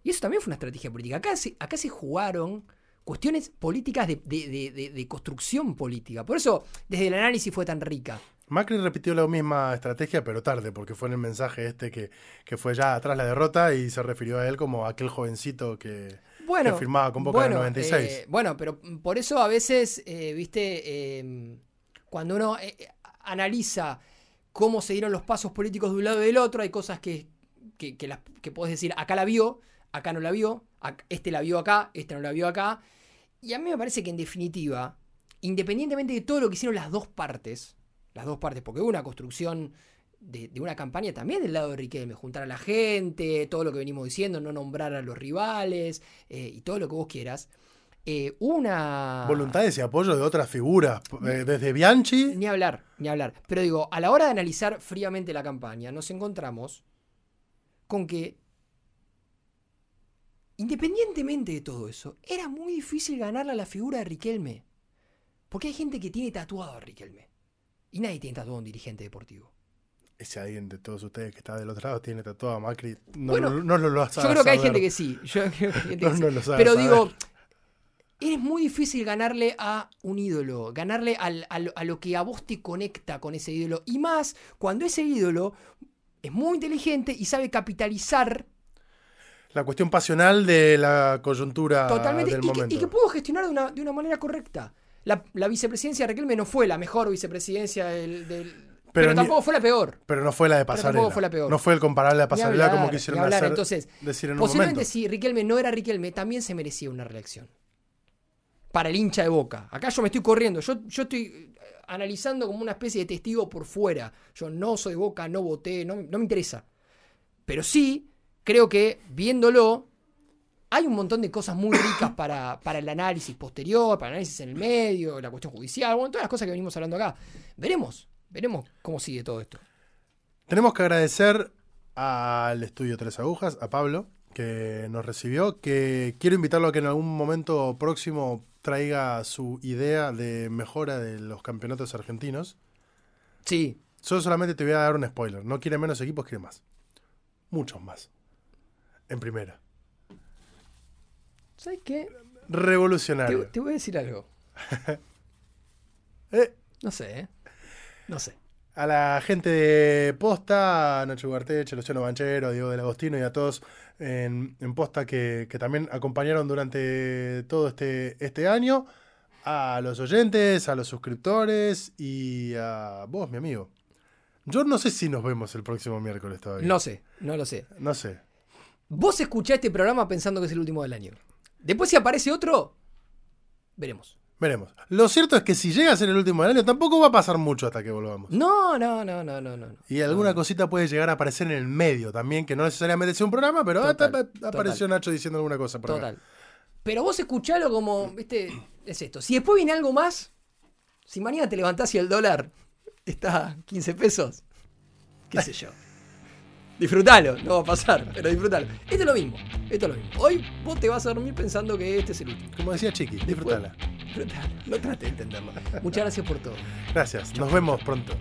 Y eso también fue una estrategia política. Acá se, acá se jugaron cuestiones políticas de, de- de- de- de construcción política. Por eso, desde el análisis fue tan rica. Macri repitió la misma estrategia, pero tarde, porque fue en el mensaje este que, que fue ya atrás la derrota y se refirió a él como aquel jovencito que, Bueno, que firmaba con Boca en el bueno, 96. eh, bueno, pero por eso a veces, eh, viste, eh, cuando uno eh, analiza cómo se dieron los pasos políticos de un lado y del otro, hay cosas que, que, que las, que podés decir, acá la vio, acá no la vio, este la vio acá, este no la vio acá. Y a mí me parece que en definitiva, independientemente de todo lo que hicieron las dos partes, las dos partes, porque hubo una construcción de, de una campaña también del lado de Riquelme, juntar a la gente, todo lo que venimos diciendo, no nombrar a los rivales eh, y todo lo que vos quieras. Eh, una... Voluntades y apoyo de otras figuras, eh, desde Bianchi. Ni hablar, ni hablar. Pero digo, a la hora de analizar fríamente la campaña, nos encontramos con que, independientemente de todo eso, era muy difícil ganarle a la figura de Riquelme. Porque hay gente que tiene tatuado a Riquelme. Y nadie tiene tatuado a un dirigente deportivo. Ese alguien de todos ustedes que está del otro lado tiene tatuado a Macri. No, Bueno, no, no lo, lo Yo creo que hay gente que sí. Yo creo que hay gente No, que sí. lo sabe Pero saber. digo, es muy difícil ganarle a un ídolo, ganarle al- a, lo, a lo que a vos te conecta con ese ídolo. Y más cuando ese ídolo es muy inteligente y sabe capitalizar La cuestión pasional de la coyuntura totalmente del y que, momento. y que pudo gestionar de una, de una manera correcta. La, la vicepresidencia de Riquelme no fue la mejor vicepresidencia del... del- pero tampoco fue la peor. Pero no fue la de Pero pasarela. tampoco fue la peor. No fue el comparable a pasarela hablar, como quisieron hablar. hacer, Entonces, decir en un Posiblemente momento. si Riquelme no era Riquelme, también se merecía una reelección. Para el hincha de boca. Acá yo me estoy corriendo. Yo, yo estoy eh, analizando como una especie de testigo por fuera. Yo no soy boca, no voté, no, no me interesa. Pero sí, creo que viéndolo, Hay un montón de cosas muy ricas para, para el análisis posterior, para el análisis en el medio, la cuestión judicial, bueno, todas las cosas que venimos hablando acá. Veremos, veremos cómo sigue todo esto. Tenemos que agradecer al estudio Tres Agujas, a Pablo, que nos recibió, que quiero invitarlo a que en algún momento próximo traiga su idea de mejora de los campeonatos argentinos. Sí. Yo solamente te voy a dar un spoiler. No quiere menos equipos, quiere más. Muchos más. En primera. ¿Sabes qué? Revolucionario. Te, te voy a decir algo. Eh, No sé, ¿eh? No sé. a la gente de Posta, a Nacho Ugarteche, Luciano Banchero, Diego del Agostino y a todos en, en Posta que, que también acompañaron durante todo este, este año. A los oyentes, a los suscriptores y a vos, mi amigo. Yo no sé si nos vemos el próximo miércoles todavía. No sé, no lo sé. No sé. Vos escuchás este programa pensando que es el último del año. Después si aparece otro, veremos. Veremos. Lo cierto es que si llega a ser el último del año, tampoco va a pasar mucho hasta que volvamos. No, no, no, no, no, no. Y alguna No. cosita puede llegar a aparecer en el medio también, que no necesariamente sea un programa, pero Total, apareció Nacho diciendo alguna cosa por acá. Total. Pero vos escuchalo como, viste, es esto. Si después viene algo más, si mañana te levantás y el dólar está a 15 pesos, qué sé yo. Disfrutalo, no va a pasar, pero disfrutalo. Esto es lo mismo, esto es lo mismo. Hoy vos te vas a dormir pensando que este es el último. Como decía Chiqui, disfrutala. Disfrutalo, no trates de entenderlo. Muchas gracias por todo. Gracias, nos vemos pronto.